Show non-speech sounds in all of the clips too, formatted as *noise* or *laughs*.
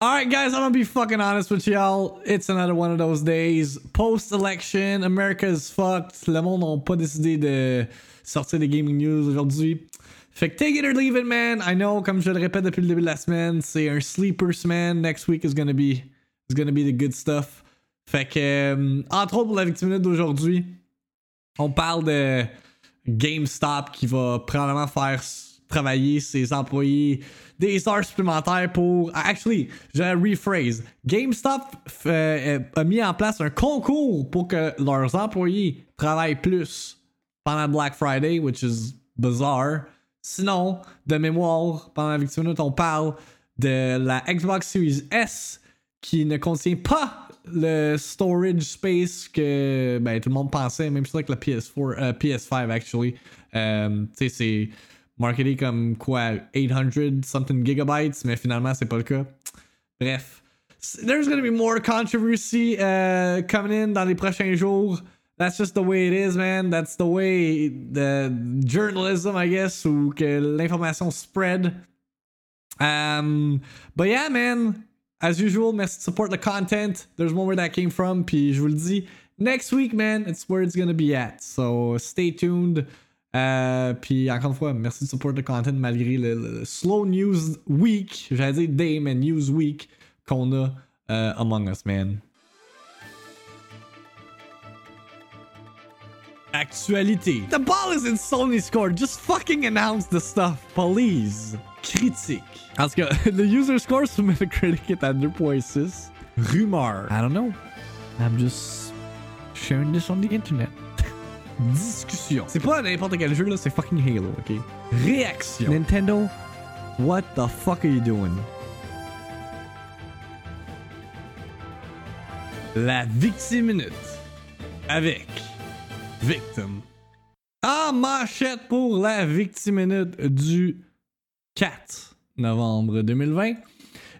All right, guys, I'm gonna be fucking honest with y'all. It's another one of those days. Post-election, America is fucked. Le monde n'a pas décidé de sortir des gaming news aujourd'hui. Fait que take it or leave it, man. I know, comme je le répète depuis le début de la semaine, c'est un sleeper semaine. Next week is gonna be, is gonna be the good stuff. Fait que, euh, entre autres, pour la victime d'aujourd'hui, on parle de GameStop qui va probablement faire travailler ses employés des heures supplémentaires pour. Actually, je rephrase. GameStop euh, a mis en place un concours pour que leurs employés travaillent plus pendant Black Friday, which is bizarre. Sinon, de mémoire, pendant la victime on parle de la Xbox Series S qui ne contient pas le storage space que ben, tout le monde pensait, même chose avec la PS4, euh, PS5 actually. Euh, tu sais, c'est marketé comme quoi 800 something gigabytes, mais finalement c'est pas le cas. Bref, there's gonna be more controversy uh, coming in dans les prochains jours. That's just the way it is, man. That's the way the journalism, I guess, ou que l'information spread. Um, but yeah, man. As usual, merci support the content. There's more where that came from. Puis je vous le dis, next week, man, it's where it's gonna be at. So stay tuned. Euh, puis encore une fois, merci de support le content malgré le, slow news week, j'allais dire day, mais news week qu'on a euh, Among Us, man. Actualité. The ball is in Sony's court. Just fucking announce the stuff, please. Critique. Tout cas, *laughs* the user score sur Metacritic est à 2.6. Rumeur. I don't know. I'm just sharing this on the internet discussion. C'est pas n'importe quel jeu, là, c'est fucking Halo, ok? Réaction. Nintendo, what the fuck are you doing? La victime minute. Avec Victim. En manchette pour la victime minute du 4 novembre 2020.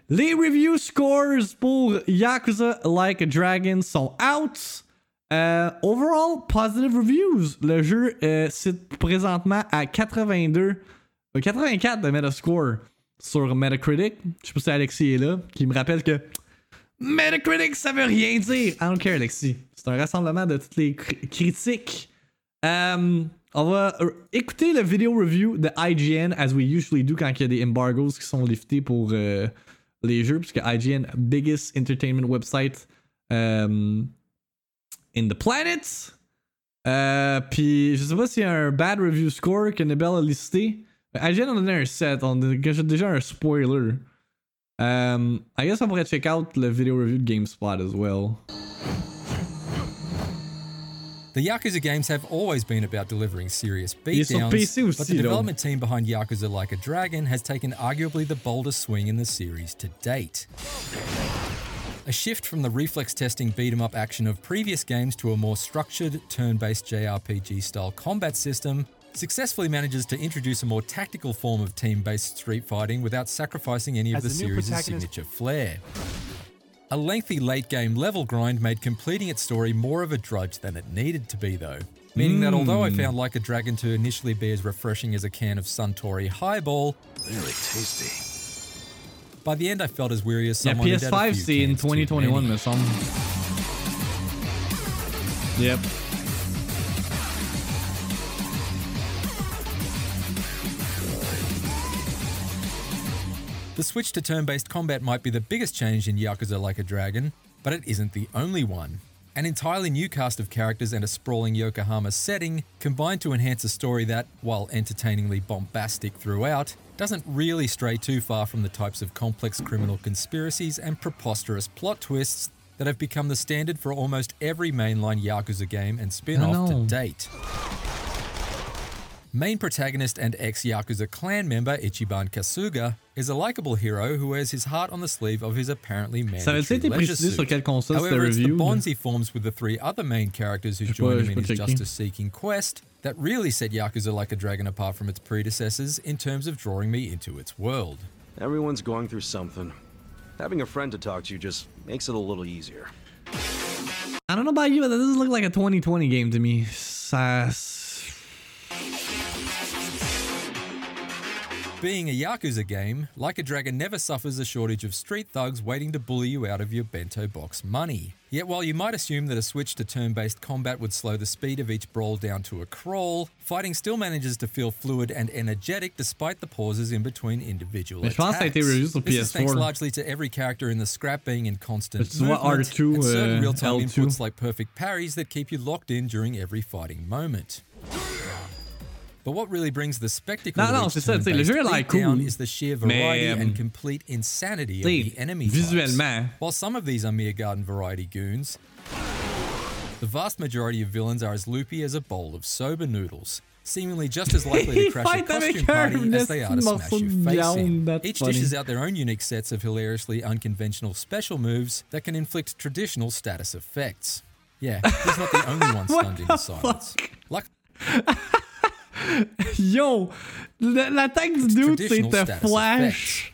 Les review scores pour Yakuza Like a Dragon sont out. Euh, overall, positive reviews. Le jeu euh, cite présentement à 82, 84 euh, de Metascore sur Metacritic. Je sais pas si Alexis est là, qui me rappelle que Metacritic, ça veut rien dire. I don't care, Alexis. C'est un rassemblement de toutes les critiques. on va écouter le vidéo review de IGN, as we usually do quand il y a des embargoes qui sont liftés pour les jeux, puisque IGN, biggest entertainment website in the Planet. Euh, puis je sais pas s'il y a un bad review score que Nebel a listé. IGN en a donné un 7, on a déjà un spoiler. Um, I guess on pourrait check out le video review de GameSpot as well. The Yakuza games have always been about delivering serious beatdowns, but the development team behind Yakuza Like a Dragon has taken arguably the boldest swing in the series to date. A shift from the reflex testing beat 'em up action of previous games to a more structured, turn based JRPG style combat system successfully manages to introduce a more tactical form of team based street fighting without sacrificing any of the series' signature flair. A lengthy late game level grind made completing its story more of a drudge than it needed to be, though. Meaning mm. that although I hmm. found Like a Dragon to initially be as refreshing as a can of Suntory Highball, really tasty by the end, I felt as weary as someone yeah, PS5 C in 2021 med som. Yep. The switch to turn based combat might be the biggest change in Yakuza Like a Dragon, but it isn't the only one. An entirely new cast of characters and a sprawling Yokohama setting combine to enhance a story that, while entertainingly bombastic throughout, doesn't really stray too far from the types of complex criminal conspiracies and preposterous plot twists that have become the standard for almost every mainline Yakuza game and spin off to date. Main protagonist and ex Yakuza clan member Ichiban Kasuga is a likable hero who wears his heart on the sleeve of his apparently mandatory leisure suit. However, it's the bonds he forms with the three other main characters who join him in his justice-seeking quest that really set Yakuza Like a Dragon apart from its predecessors in terms of drawing me into its world. Everyone's going through something. Having a friend to talk to just makes it a little easier. I don't know about you, but this doesn't look like a 2020 game to me. Being a Yakuza game, Like a Dragon never suffers a shortage of street thugs waiting to bully you out of your bento box money. Yet while you might assume that a switch to turn-based combat would slow the speed of each brawl down to a crawl, fighting still manages to feel fluid and energetic despite the pauses in between individual pense attacks. This is thanks largely to every character in the scrap being in constant It's movement, R2, and certain uh, real-time L2. inputs like perfect parries that keep you locked in during every fighting moment. But what really brings the spectacle Non, non, of c'est ça, le jeu a l'air cool. is the sheer variety Mais, and complete insanity of the enemy types. While some of these are mere garden variety goons, the vast majority of villains are as loopy as a bowl of sober noodles, seemingly just as likely to *laughs* crash a Fight costume party as they are to smash morceau your de face in. Each funny. dishes out their own unique sets of hilariously unconventional special moves that can inflict traditional status effects. Yeah, he's not the only one *laughs* stunned into silence. Luck- *laughs* Yo! la- L'attaque du dude, c'était flash.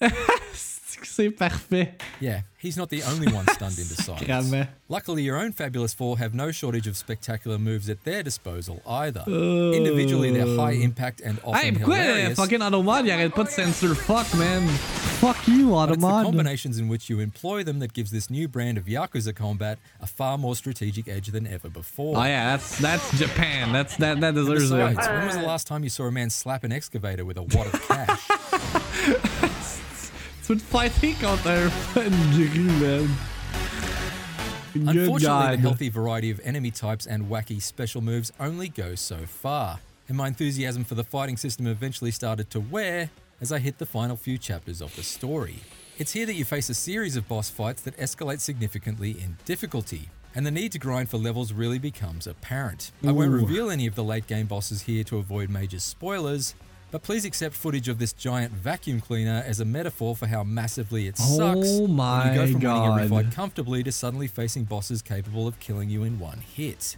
*laughs* *laughs* c'est parfait. Yeah, he's not the only one stunned into *laughs* silence. Luckily, your own Fabulous Four have no shortage of spectacular moves at their disposal either. Oh. Individually, they're high impact and often Hey, hilarious. fucking Automod, il arrête pas de censor fuck, man? Fuck you, but it's the Automod. combinations in which you employ them that gives this new brand of Yakuza combat a far more strategic edge than ever before. Oh yeah, that's that's Japan. That's that that deserves it. when was the last time you saw a man slap an excavator with a wad of cash? *laughs* Veux te fighter contre un man. Good Unfortunately, God. the healthy variety of enemy types and wacky special moves only goes so far, and my enthusiasm for the fighting system eventually started to wear as I hit the final few chapters of the story. It's here that you face a series of boss fights that escalate significantly in difficulty, and the need to grind for levels really becomes apparent. I won't reveal any of the late game bosses here to avoid major spoilers, but please accept footage of this giant vacuum cleaner as a metaphor for how massively it sucks Oh when you go from winning every God. fight comfortably to suddenly facing bosses capable of killing you in one hit.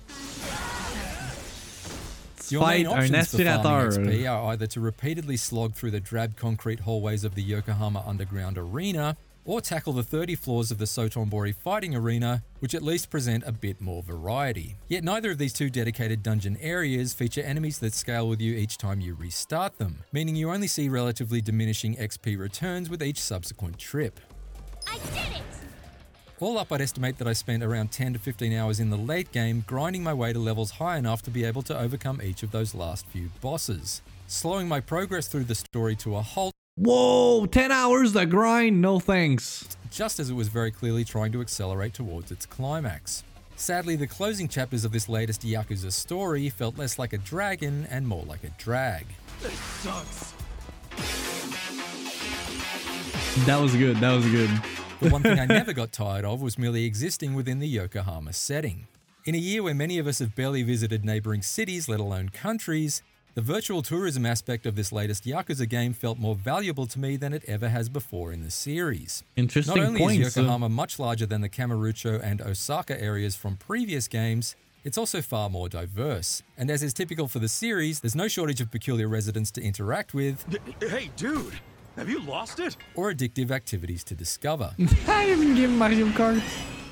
Your main options for farming. XP are either to repeatedly slog through the drab concrete hallways of the Yokohama Underground Arena, or tackle the 30 floors of the Sotonbori Fighting Arena, which at least present a bit more variety. Yet neither of these two dedicated dungeon areas feature enemies that scale with you each time you restart them, meaning you only see relatively diminishing XP returns with each subsequent trip. I did it! All up, I'd estimate that I spent around 10 to 15 hours in the late game grinding my way to levels high enough to be able to overcome each of those last few bosses, slowing my progress through the story to a halt Whoa, 10 hours to grind, no thanks. just as it was very clearly trying to accelerate towards its climax. Sadly, the closing chapters of this latest Yakuza story felt less like a dragon and more like a drag. That was good, that was good. The one thing I *laughs* never got tired of was merely existing within the Yokohama setting. In a year where many of us have barely visited neighboring cities, let alone countries, the virtual tourism aspect of this latest Yakuza game felt more valuable to me than it ever has before in the series. Interesting Not only point, is so- uh, Yokohama much larger than the Kamurocho and Osaka areas from previous games, it's also far more diverse. And as is typical for the series, there's no shortage of peculiar residents to interact with Hey, dude, have you lost it? or addictive activities to discover. *laughs* I even give Mario Kart.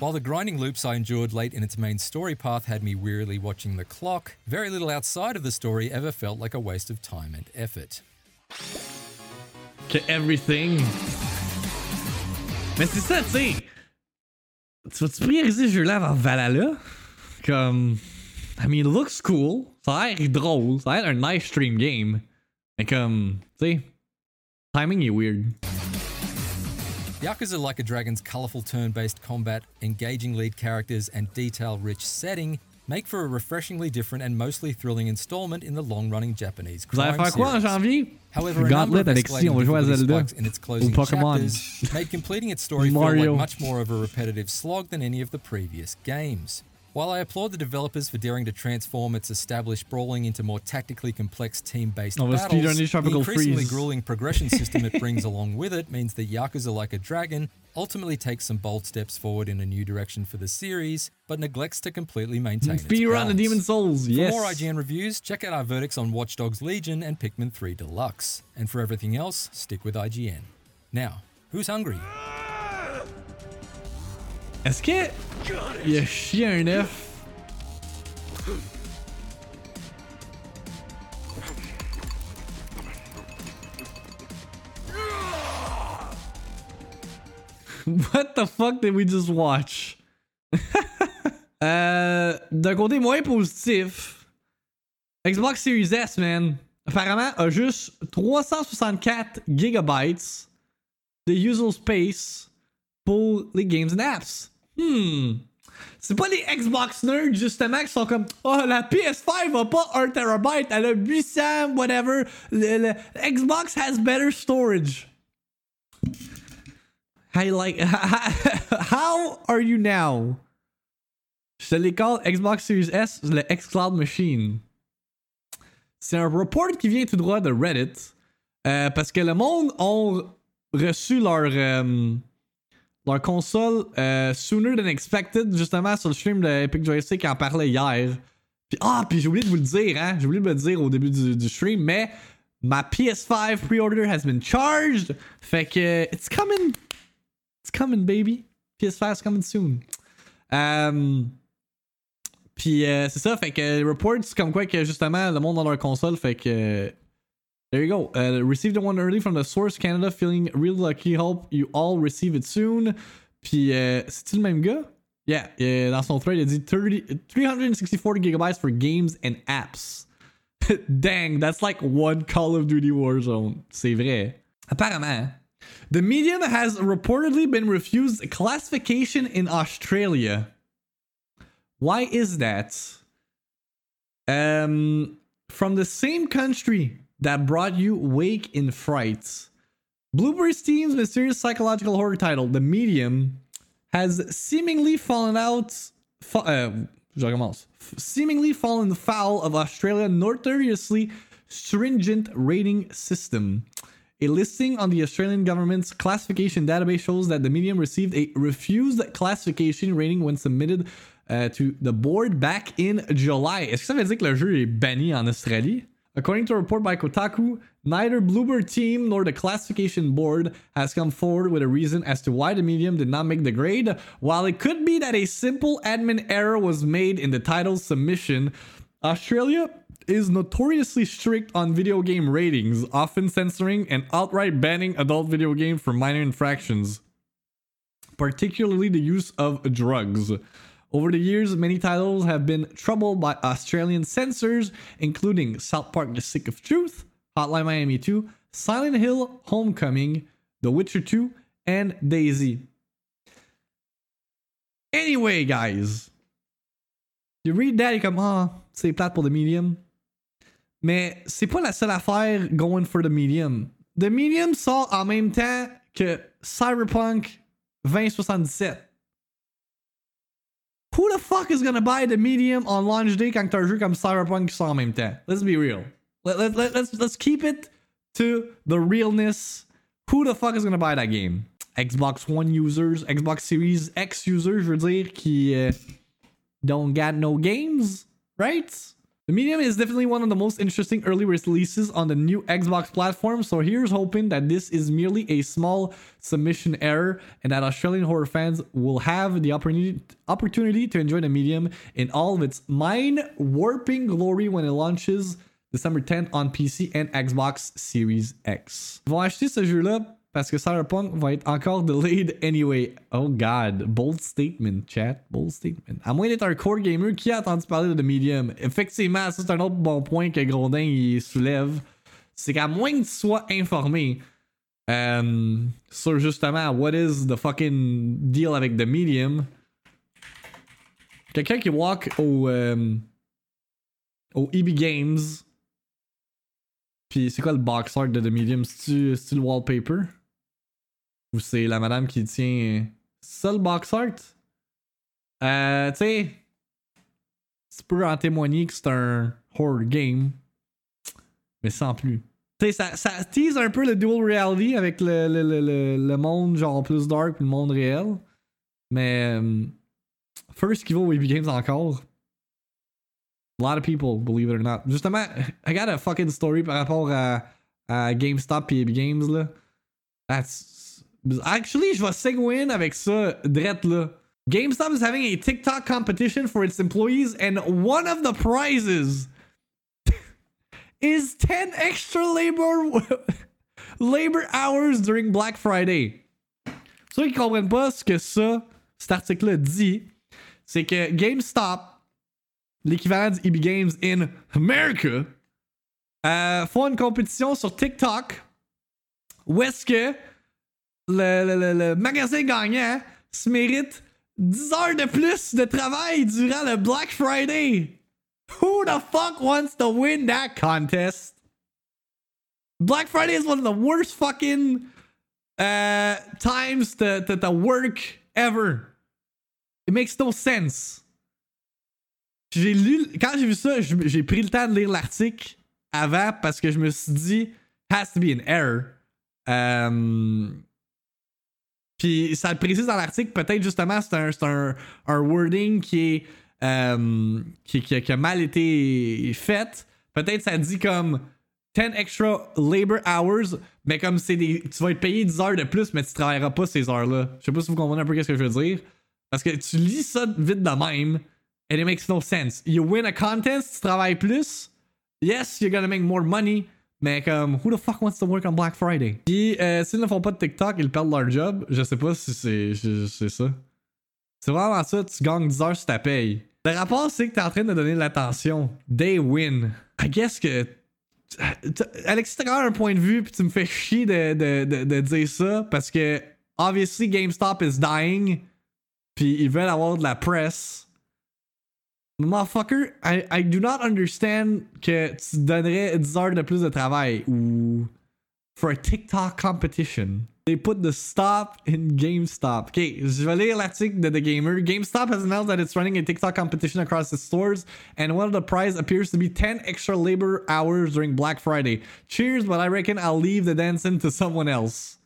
While the grinding loops I endured late in its main story path had me wearily watching the clock, very little outside of the story ever felt like a waste of time and effort. To everything. Mais c'est ça, tu sais. Tu vas-tu prioriser ce jeu-là avant Valhalla? Comme. I mean, it looks cool. Ça a l'air drôle. Ça a l'air un nice stream game. Mais comme. Tu sais. Timing est weird. Yakuza Like a Dragon's colourful turn based combat, engaging lead characters, and detail rich setting make for a refreshingly different and mostly thrilling installment in the long running Japanese crime series. However, a number of Alexis, on va escalating à difficulty Zelda. spikes in its closing chapters made completing its story feel like much more of a repetitive slog than any of the previous games. While I applaud the developers for daring to transform its established brawling into more tactically complex team-based va battles, the increasingly Freeze. grueling progression system it brings *laughs* along with it means that Yakuza Like a Dragon ultimately takes some bold steps forward in a new direction for the series, but neglects to completely maintain its Speedrun the. Demon Souls, yes. For more IGN reviews, check out our verdicts on Watch Dogs Legion and Pikmin 3 Deluxe. And for everything else, stick with IGN. Now, who's hungry? Est-ce que. Il a chié un œuf? *laughs* What the fuck did we just watch? *laughs* Euh, d'un côté moins positif, Xbox Series S, man, apparemment a juste 364 gigabytes de user space pour les games and apps. Hmm. C'est pas les Xbox nerds, justement, qui sont comme Oh, la PS5 a pas 1 terabyte, elle a 800, whatever. Xbox has better storage. How, like, *laughs* how are you now? Je les call Xbox Series S le xCloud Machine. C'est un report qui vient tout droit de Reddit. Euh, parce que le monde ont reçu leur. Euh, leur console euh, sooner than expected, justement sur le stream de Epic Joystick qui en parlait hier. Puis, ah, puis j'ai oublié de vous le dire, hein. J'ai oublié de le dire au début du, du stream, mais ma PS5 pre-order has been charged. Fait que, it's coming. It's coming, baby. PS5 is coming soon. Um, puis euh, c'est ça, fait que reports comme quoi que justement le monde dans leur console, fait que There you go. Uh, received one early from the source Canada. Feeling real lucky. Hope you all receive it soon. Puis, uh, c'est-tu le même gars? Yeah, yeah, dans son thread, il a dit 30, 364 gigabytes for games and apps. *laughs* Dang, that's like one Call of Duty Warzone. C'est vrai. Apparemment, the medium has reportedly been refused classification in Australia. Why is that? Um, from the same country that brought you Wake in Fright. Blueberry Steam's mysterious psychological horror title, The Medium, has seemingly fallen out. Fa- uh, recommence. Seemingly fallen foul of Australia's notoriously stringent rating system. A listing on the Australian government's classification database shows that the medium received a refused classification rating when submitted uh, to the board back in July. Est-ce que ça veut dire que le jeu est banni en Australie? According to a report by Kotaku, neither Bluebird team nor the classification board has come forward with a reason as to why the medium did not make the grade. While it could be that a simple admin error was made in the title's submission, Australia is notoriously strict on video game ratings, often censoring and outright banning adult video games for minor infractions, particularly the use of drugs. Over the years, many titles have been troubled by Australian censors, including South Park The Sick of Truth, Hotline Miami 2, Silent Hill Homecoming, The Witcher 2, and Daisy. Anyway, guys, you read that, you're comme, ah, c'est plate pour The Medium. Mais c'est pas la seule affaire going for The Medium. The Medium sort en même temps que Cyberpunk 2077. Who the fuck is gonna buy the medium on launch day quand t'as un jeu comme Cyberpunk qui en même temps? Let's be real. Let, let, let, let's, let's keep it to the realness. Who the fuck is gonna buy that game? Xbox One users, Xbox Series X users, je veux dire, qui uh, don't got no games, right? The Medium is definitely one of the most interesting early releases on the new Xbox platform, so here's hoping that this is merely a small submission error and that Australian horror fans will have the opportunity, to enjoy the Medium in all of its mind warping glory when it launches December 10th on PC and Xbox Series X. Acheter ce jeu-là Parce que Cyberpunk va être encore delayed anyway. Oh god. Bold statement, chat. Bold statement. À moins d'être un core gamer qui a entendu parler de The Medium. Effectivement, ça c'est un autre bon point que Grondin il soulève. C'est qu'à moins que tu sois informé euh, sur justement what is the fucking deal avec The Medium. Quelqu'un qui walk au, euh, au EB Games. Puis c'est quoi le box art de The Medium? C'est-tu le wallpaper? Ou c'est la madame qui tient seul box art? Euh, tu sais, tu peux en témoigner que c'est un horror game, mais sans plus. Tu sais, ça, tease un peu le dual reality avec le, le, le, le, monde genre plus dark puis le monde réel. Mais um, first qui va au Games encore. A lot of people, believe it or not. Justement, I got a fucking story par rapport à, à GameStop et Games là. That's Actually, je vais segue avec ça, drette là. GameStop is having a TikTok competition for its employees, and one of the prizes *laughs* is 10 extra labor *laughs* labor hours during Black Friday. Ceux qui comprennent pas ce que ça, cet article-là dit, c'est que GameStop, l'équivalent du EB Games in America, euh, font une compétition sur TikTok où est-ce que le, magasin gagnant se mérite 10 heures de plus de travail durant le Black Friday. Who the fuck wants to win that contest? Black Friday is one of the worst fucking uh, times to, to, to work ever. It makes no sense. J'ai lu, quand j'ai vu ça, j'ai pris le temps de lire l'article avant parce que je me suis dit, has to be an error. Um, puis ça le précise dans l'article, peut-être justement c'est un, wording qui, qui, a mal été fait. Peut-être ça dit comme 10 extra labor hours, mais comme c'est des. Tu vas être payé 10 heures de plus, mais tu travailleras pas ces heures-là. Je sais pas si vous comprenez un peu ce que je veux dire. Parce que tu lis ça vite de même, and it makes no sense. You win a contest, tu travailles plus. Yes, you're gonna make more money. Mais comme, who the fuck wants to work on Black Friday? Puis, euh, s'ils ne font pas de TikTok, ils perdent leur job. Je sais pas si c'est ça. C'est vraiment ça, tu gagnes 10 heures sur ta paye. Le rapport, c'est que t'es en train de donner de l'attention. They win. I guess que à l'extérieur un point de vue, puis tu me fais chier de, de, de, de, dire ça parce que, obviously, GameStop is dying, puis ils veulent avoir de la presse. Motherfucker, I, I do not understand que tu donnerais 10 heures de plus de travail ou for a TikTok competition. They put the stop in GameStop. Okay, je vais lire l'article de The Gamer. GameStop has announced that it's running a TikTok competition across its stores, and one of the prize appears to be 10 extra labor hours during Black Friday. Cheers, but I reckon I'll leave the dancing to someone else.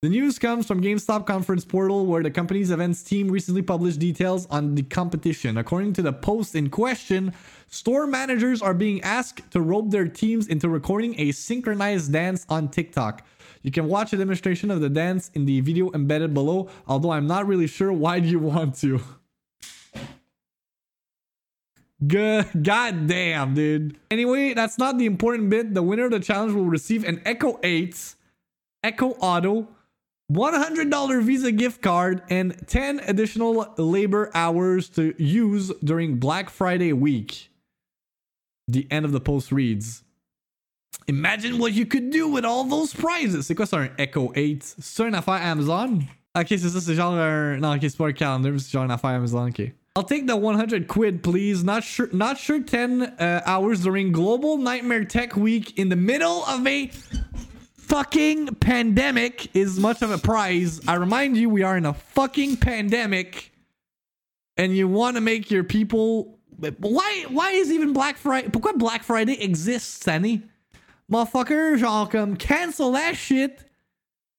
The news comes from GameStop conference portal where the company's events team recently published details on the competition. According to the post in question, store managers are being asked to rope their teams into recording a synchronized dance on TikTok. You can watch a demonstration of the dance in the video embedded below, although I'm not really sure why you want to. Good, god damn, dude. Anyway, that's not the important bit. The winner of the challenge will receive an Echo 8, Echo Auto, $100 Visa gift card, and 10 additional labor hours to use during Black Friday week. The end of the post reads Imagine what you could do with all those prizes. C'est quoi ça, un Echo 8? C'est une affaire Amazon? Ok, c'est ça, c'est genre un. Non, ok, c'est pas un calendar, c'est genre une affaire Amazon, ok. I'll take the 100 quid, please. Not sure, not sure 10 uh, hours during Global Nightmare Tech Week in the middle of a fucking pandemic is much of a prize. I remind you, we are in a fucking pandemic, and you want to make your people. Why? Why is even Black Friday? Pourquoi Black Friday exists, Sunny? Motherfucker, genre cancel that shit.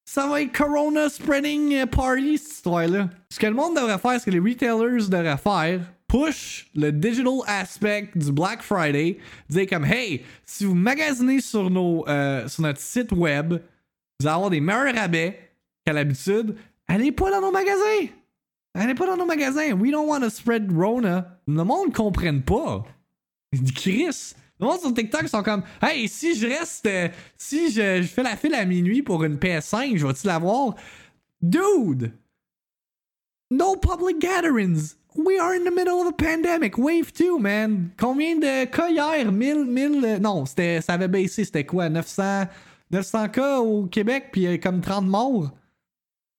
Ça va être Corona spreading uh, party, cette histoire-là. Ce que le monde devrait faire, ce que les retailers devraient faire, push le digital aspect du Black Friday. Dire comme, hey, si vous magasinez sur, nos, euh, sur notre site web, vous allez avoir des meilleurs rabais qu'à l'habitude. Allez pas dans nos magasins! Allez pas dans nos magasins. We don't want to spread Rona. Le monde ne comprenne pas. Chris, le monde sur TikTok sont comme Hey, si je reste. Euh, si je, je, fais la file à minuit pour une PS5, je vais-tu l'avoir? Dude! No public gatherings! We are in the middle of a pandemic. Wave 2, man. Combien de cas hier? 1000, 1000. Euh, non, c'était, ça avait baissé. C'était quoi? 900, 900 cas au Québec, puis comme 30 morts.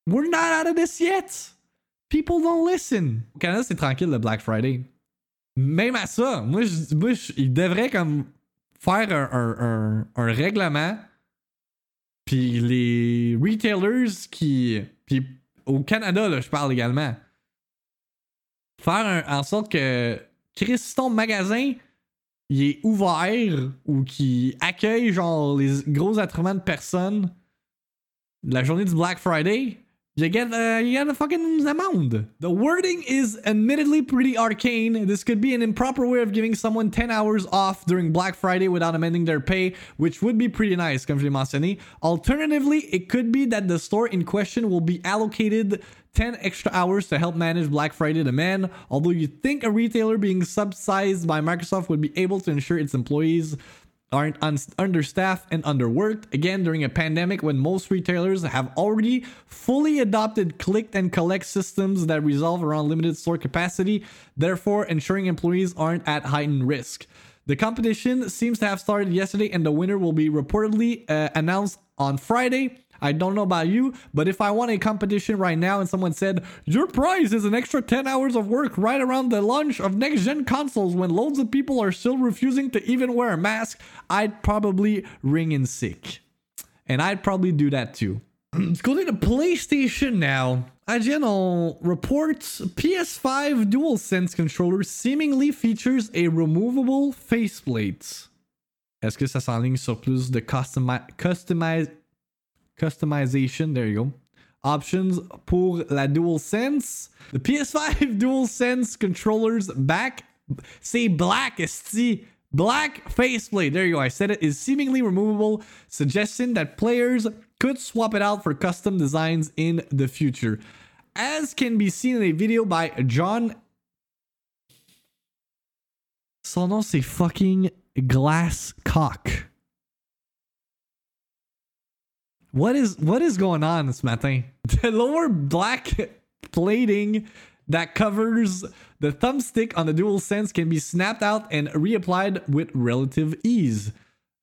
We're not out of this yet. People don't listen. Au Canada, c'est tranquille le Black Friday même à ça, moi, je, moi il devrait comme faire un, un, règlement. Puis les retailers qui. Puis au Canada, là, je parle également. Faire en sorte que Chris, ton magasin il est ouvert ou qui accueille genre les gros attroupements de personnes la journée du Black Friday, you get uh, you get a fucking amount. The wording is admittedly pretty arcane. This could be an improper way of giving someone 10 hours off during Black Friday without amending their pay, which would be pretty nice, comme je l'ai mentionné. Alternatively, it could be that the store in question will be allocated 10 extra hours to help manage Black Friday demand, although you think a retailer being subsidized by Microsoft would be able to ensure its employees aren't un- understaffed and underworked. Again, during a pandemic when most retailers have already fully adopted click and collect systems that resolve around limited store capacity, therefore ensuring employees aren't at heightened risk. The competition seems to have started yesterday, and the winner will be reportedly uh, announced on Friday. I don't know about you, but if I won a competition right now and someone said, Your prize is an extra 10 hours of work right around the launch of next gen consoles when loads of people are still refusing to even wear a mask, I'd probably ring in sick. And I'd probably do that too. *clears throat* Let's to PlayStation now. IGN reports PS5 DualSense controller seemingly features a removable faceplate. Est-ce que ça s'enligne sur plus de customi customize customization? There you go. Options pour la DualSense. The PS5 *laughs* DualSense controllers back. Say black, esti. Black faceplate, there you go, I said it, is seemingly removable, suggesting that players could swap it out for custom designs in the future. As can be seen in a video by John. Son nom c'est fucking Glass What is what is going on this? *laughs* The lower black plating that covers the thumbstick on the DualSense can be snapped out and reapplied with relative ease,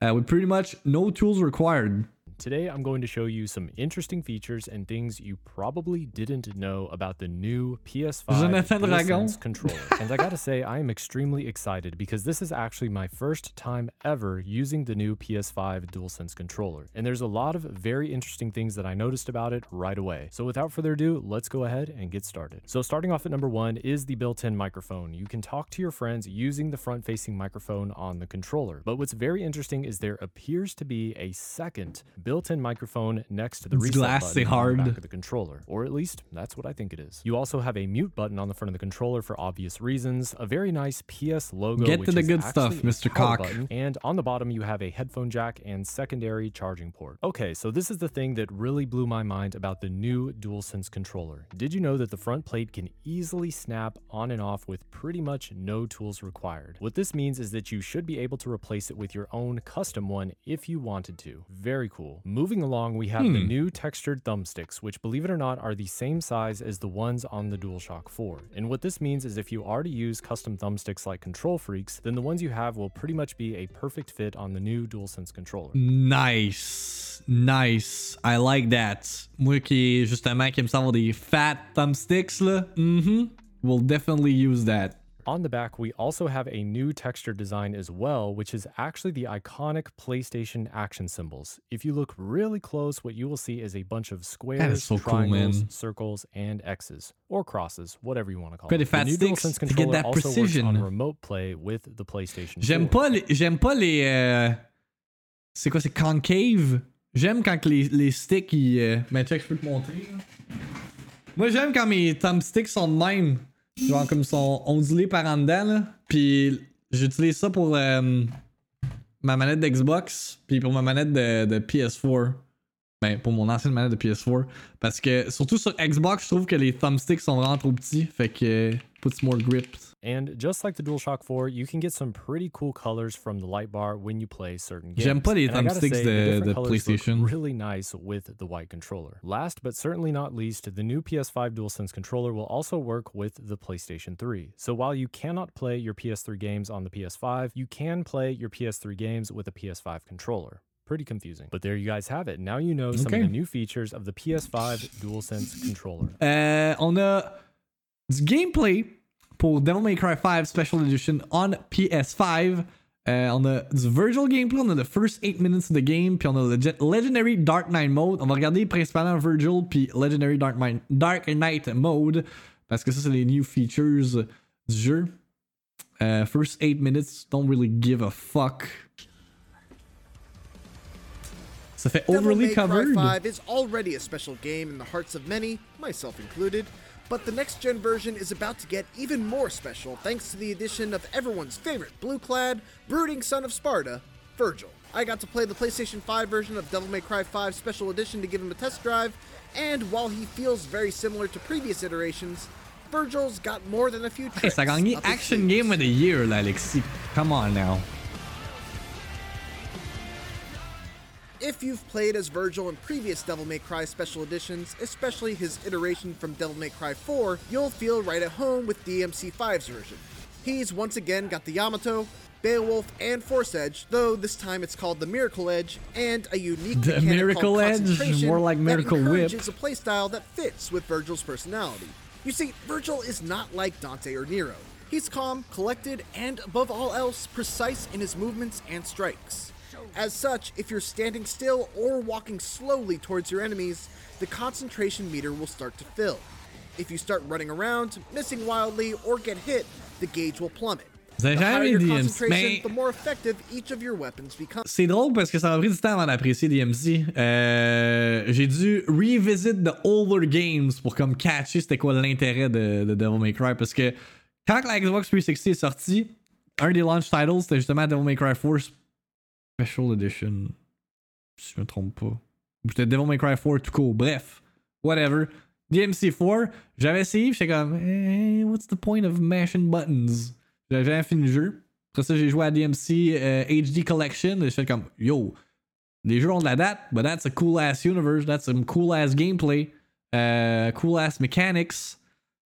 uh, with pretty much no tools required. Today, I'm going to show you some interesting features and things you probably didn't know about the new PS5 DualSense controller. and I gotta say, I am extremely excited because this is actually my first time ever using the new PS5 DualSense controller. And there's a lot of very interesting things that I noticed about it right away. So without further ado, let's go ahead and get started. So starting off at number one is the built-in microphone. You can talk to your friends using the front-facing microphone on the controller. But what's very interesting is there appears to be a second built-in microphone next to the reset button hard. on the back of the controller, or at least that's what I think it is. You also have a mute button on the front of the controller for obvious reasons, a very nice PS logo. Get to the good stuff, Mr. Cock. Button, and on the bottom you have a headphone jack and secondary charging port. Okay, so this is the thing that really blew my mind about the new DualSense controller. Did you know that the front plate can easily snap on and off with pretty much no tools required? What this means is that you should be able to replace it with your own custom one if you wanted to. Very cool. Moving along, we have hmm. the new textured thumbsticks, which believe it or not are the same size as the ones on the DualShock 4. And what this means is if you already use custom thumbsticks like Control Freaks, then the ones you have will pretty much be a perfect fit on the new DualSense controller. Nice. Nice. I like that. Moi qui justement qui me semble des fat thumbsticks là. Mm-hmm. We'll definitely use that. On the back, we also have a new texture design as well, which is actually the iconic PlayStation action symbols. If you look really close, what you will see is a bunch of squares, so triangles, cool, circles, and X's, or crosses, whatever you want to call it. The new DualSense controller also precision. works on remote play with the PlayStation J'aime pas les, j'aime pas les euh, c'est quoi c'est concave. J'aime quand les, les sticks ils euh... mais check, je peux te montrer. Moi j'aime quand mes thumbsticks sont de même. Genre comme son ondulé par en dedans, là. Puis j'utilise ça pour euh, ma manette d'Xbox, puis pour ma manette de, de PS4. Ben, pour mon ancienne manette de PS4. Parce que, surtout sur Xbox, je trouve que les thumbsticks sont vraiment trop petits. Fait que, puts more grip. And just like the DualShock 4, you can get some pretty cool colors from the light bar when you play certain games. J'aime pas les thumbsticks de, de PlayStation. really nice with the white controller. Last but certainly not least, the new PS5 DualSense controller will also work with the PlayStation 3. So while you cannot play your PS3 games on the PS5, you can play your PS3 games with a PS5 controller. Pretty confusing. But there you guys have it. Now you know some okay. of the new features of the PS5 DualSense controller. Uh, on a gameplay pour Devil May Cry 5 Special Edition on PS5. Uh, on a du virtual gameplay, on a the first 8 minutes of the game, puis on a le Legendary Dark Knight mode. On va regarder principalement Virgil puis Legendary Dark, Knight, Dark Knight mode, parce que ça, c'est les new features du jeu. Uh, first 8 minutes, don't really give a fuck. Ça fait overly covered. Cry 5 is already a special game in the hearts of many, myself included, but the next gen version is about to get even more special thanks to the addition of everyone's favorite blue clad, brooding son of Sparta, Virgil. I got to play the PlayStation 5 version of Devil May Cry 5 Special Edition to give him a test drive, and while he feels very similar to previous iterations, Virgil's got more than a few tricks. Hey, ça a gagné Action Game of the Year, là, Come on now. If you've played as Virgil in previous Devil May Cry special editions, especially his iteration from Devil May Cry 4, you'll feel right at home with DMC5's version. He's once again got the Yamato, Beowulf, and Force Edge, though this time it's called the Miracle Edge, and a unique the Miracle Edge, more like Miracle that Whip. a playstyle that fits with Virgil's personality. You see, Virgil is not like Dante or Nero. He's calm, collected, and above all else, precise in his movements and strikes. As such, if you're standing still or walking slowly towards your enemies, the concentration meter will start to fill. If you start running around, missing wildly, or get hit, the gauge will plummet. The higher your concentration, the more effective each of your weapons becomes. C'est drôle parce que ça m'a pris du temps avant d'apprécier DMC. Euh, j'ai dû revisit the older games pour comme catcher c'était quoi l'intérêt de, de, Devil May Cry parce que quand la Xbox 360 est sortie, un des launch titles c'était justement Devil May Cry 4 Special Edition. Si je me trompe pas. Ou c'était Devil May Cry 4 tout court. Bref, whatever. DMC4, j'avais essayé, j'étais comme, hey, what's the point of mashing buttons? J'avais jamais fini le jeu. Après ça, j'ai joué à DMC HD euh, Collection. Fait comme, yo, les jeux ont de la date, but that's a cool ass universe, that's some cool ass gameplay, uh, cool ass mechanics.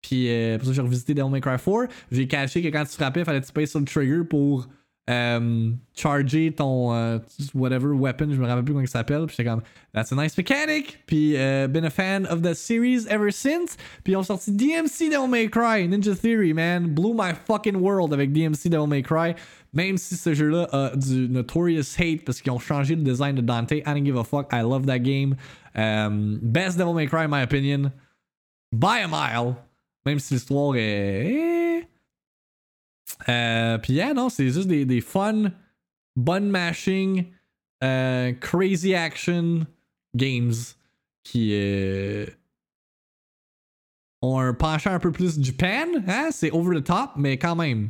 Puis euh, pour ça, j'ai revisité Devil May Cry 4. J'ai caché que quand tu frappais, il fallait que tu payes sur le trigger pour um, charger ton uh, whatever weapon, je me rappelle plus comment il s'appelle. Puis j'étais comme, that's a nice mechanic. Puis uh, been a fan of the series ever since. Puis ils ont sorti DMC Devil May Cry, Ninja Theory, man. Blew my fucking world avec DMC Devil May Cry. Même si ce jeu-là a du notorious hate parce qu'ils ont changé le design de Dante. I don't give a fuck. I love that game. Um, best Devil May Cry, in my opinion. By a mile. Même si l'histoire est euh, puis yeah, non, c'est juste des, fun, bun mashing, euh, crazy action games qui euh, ont un penchant un peu plus Japan. Hein? C'est over the top, mais quand même.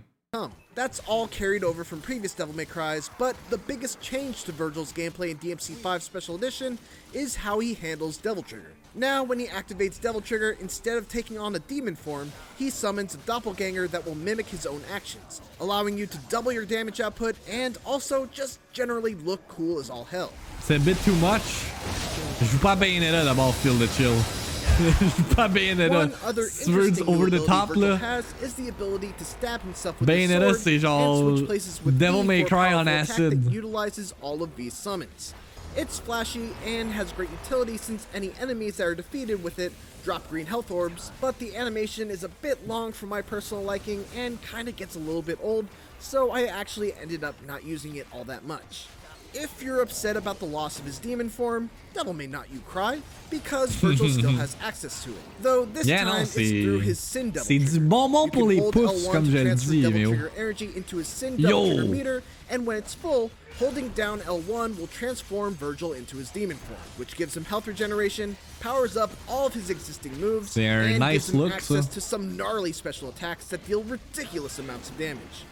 That's all carried over from previous Devil May Cries, but the biggest change to Vergil's gameplay in DMC5 Special Edition is how he handles Devil Trigger. Now, when he activates Devil Trigger, instead of taking on a demon form, he summons a doppelganger that will mimic his own actions, allowing you to double your damage output and also just generally look cool as all hell. C'est a bit too much. Je joue pas Bayonetta d'abord, feel the chill. *laughs* pas Bayonetta. Swords over the top là. Bayonetta c'est genre Devil May Cry on acid. utilizes all of these summons. It's flashy and has great utility since any enemies that are defeated with it drop green health orbs, but the animation is a bit long for my personal liking and kinda gets a little bit old, so I actually ended up not using it all that much. If you're upset about the loss of his demon form, Devil May Not You Cry, because *laughs* Vergil still has access to it. Though this yeah, time it's through his Sin Devil C'est du bonbon pour les pouces, comme je le dis, mais oh. energy into his Sin Devil meter, and when it's full, holding down L1 will transform Virgil into his demon form, which gives him health regeneration, powers up all of his existing moves, They're and nice gives him look, access so. to some gnarly special attacks that deal ridiculous amounts of damage.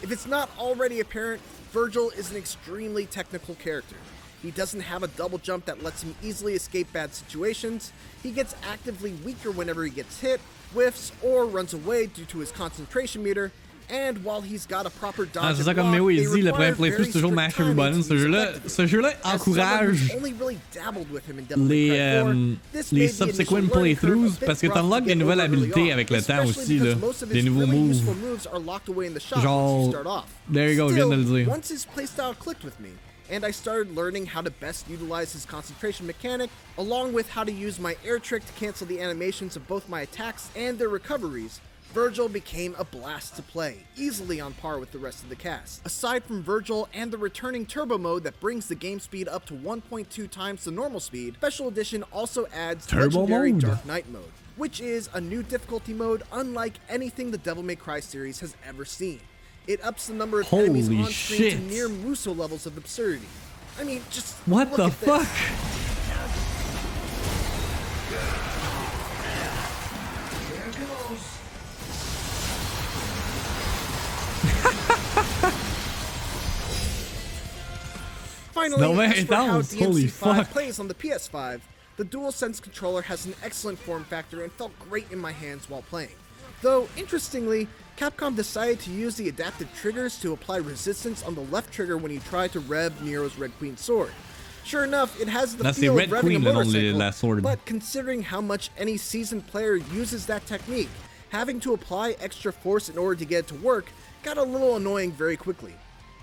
If it's not already apparent, Virgil is an extremely technical character. He doesn't have a double jump that lets him easily escape bad situations. He gets actively weaker whenever he gets hit, whiffs, or runs away due to his concentration meter, And while he's got a proper dodge ah, c'est ça comme Méo il dit, le premier playthrough c'est toujours mash every button. Ce jeu-là, ce jeu-là encourage les, euh, les subsequent playthroughs parce que t'unlocks des nouvelles habilités avec le temps aussi, là. Des nouveaux moves. Genre, there you go, je viens de le dire. Once his playstyle clicked with me, and I started learning how to best utilize his concentration mechanic, along with how to use my air trick to cancel the animations of both my attacks and their recoveries, Virgil became a blast to play, easily on par with the rest of the cast. Aside from Virgil and the returning turbo mode that brings the game speed up to 1.2 times the normal speed, Special Edition also adds turbo Legendary mode. Dark Knight mode, which is a new difficulty mode unlike anything the Devil May Cry series has ever seen. It ups the number of Holy enemies on screen shit. to near Muso levels of absurdity. I mean, just what the fuck? *laughs* Finally, no way, for how DMC5 plays on the PS5, the DualSense controller has an excellent form factor and felt great in my hands while playing. Though, interestingly, Capcom decided to use the adaptive triggers to apply resistance on the left trigger when you try to rev Nero's Red Queen sword. Sure enough, it has the That's feel the Red of revving Queen a motorcycle, but considering how much any seasoned player uses that technique, having to apply extra force in order to get it to work got a little annoying very quickly.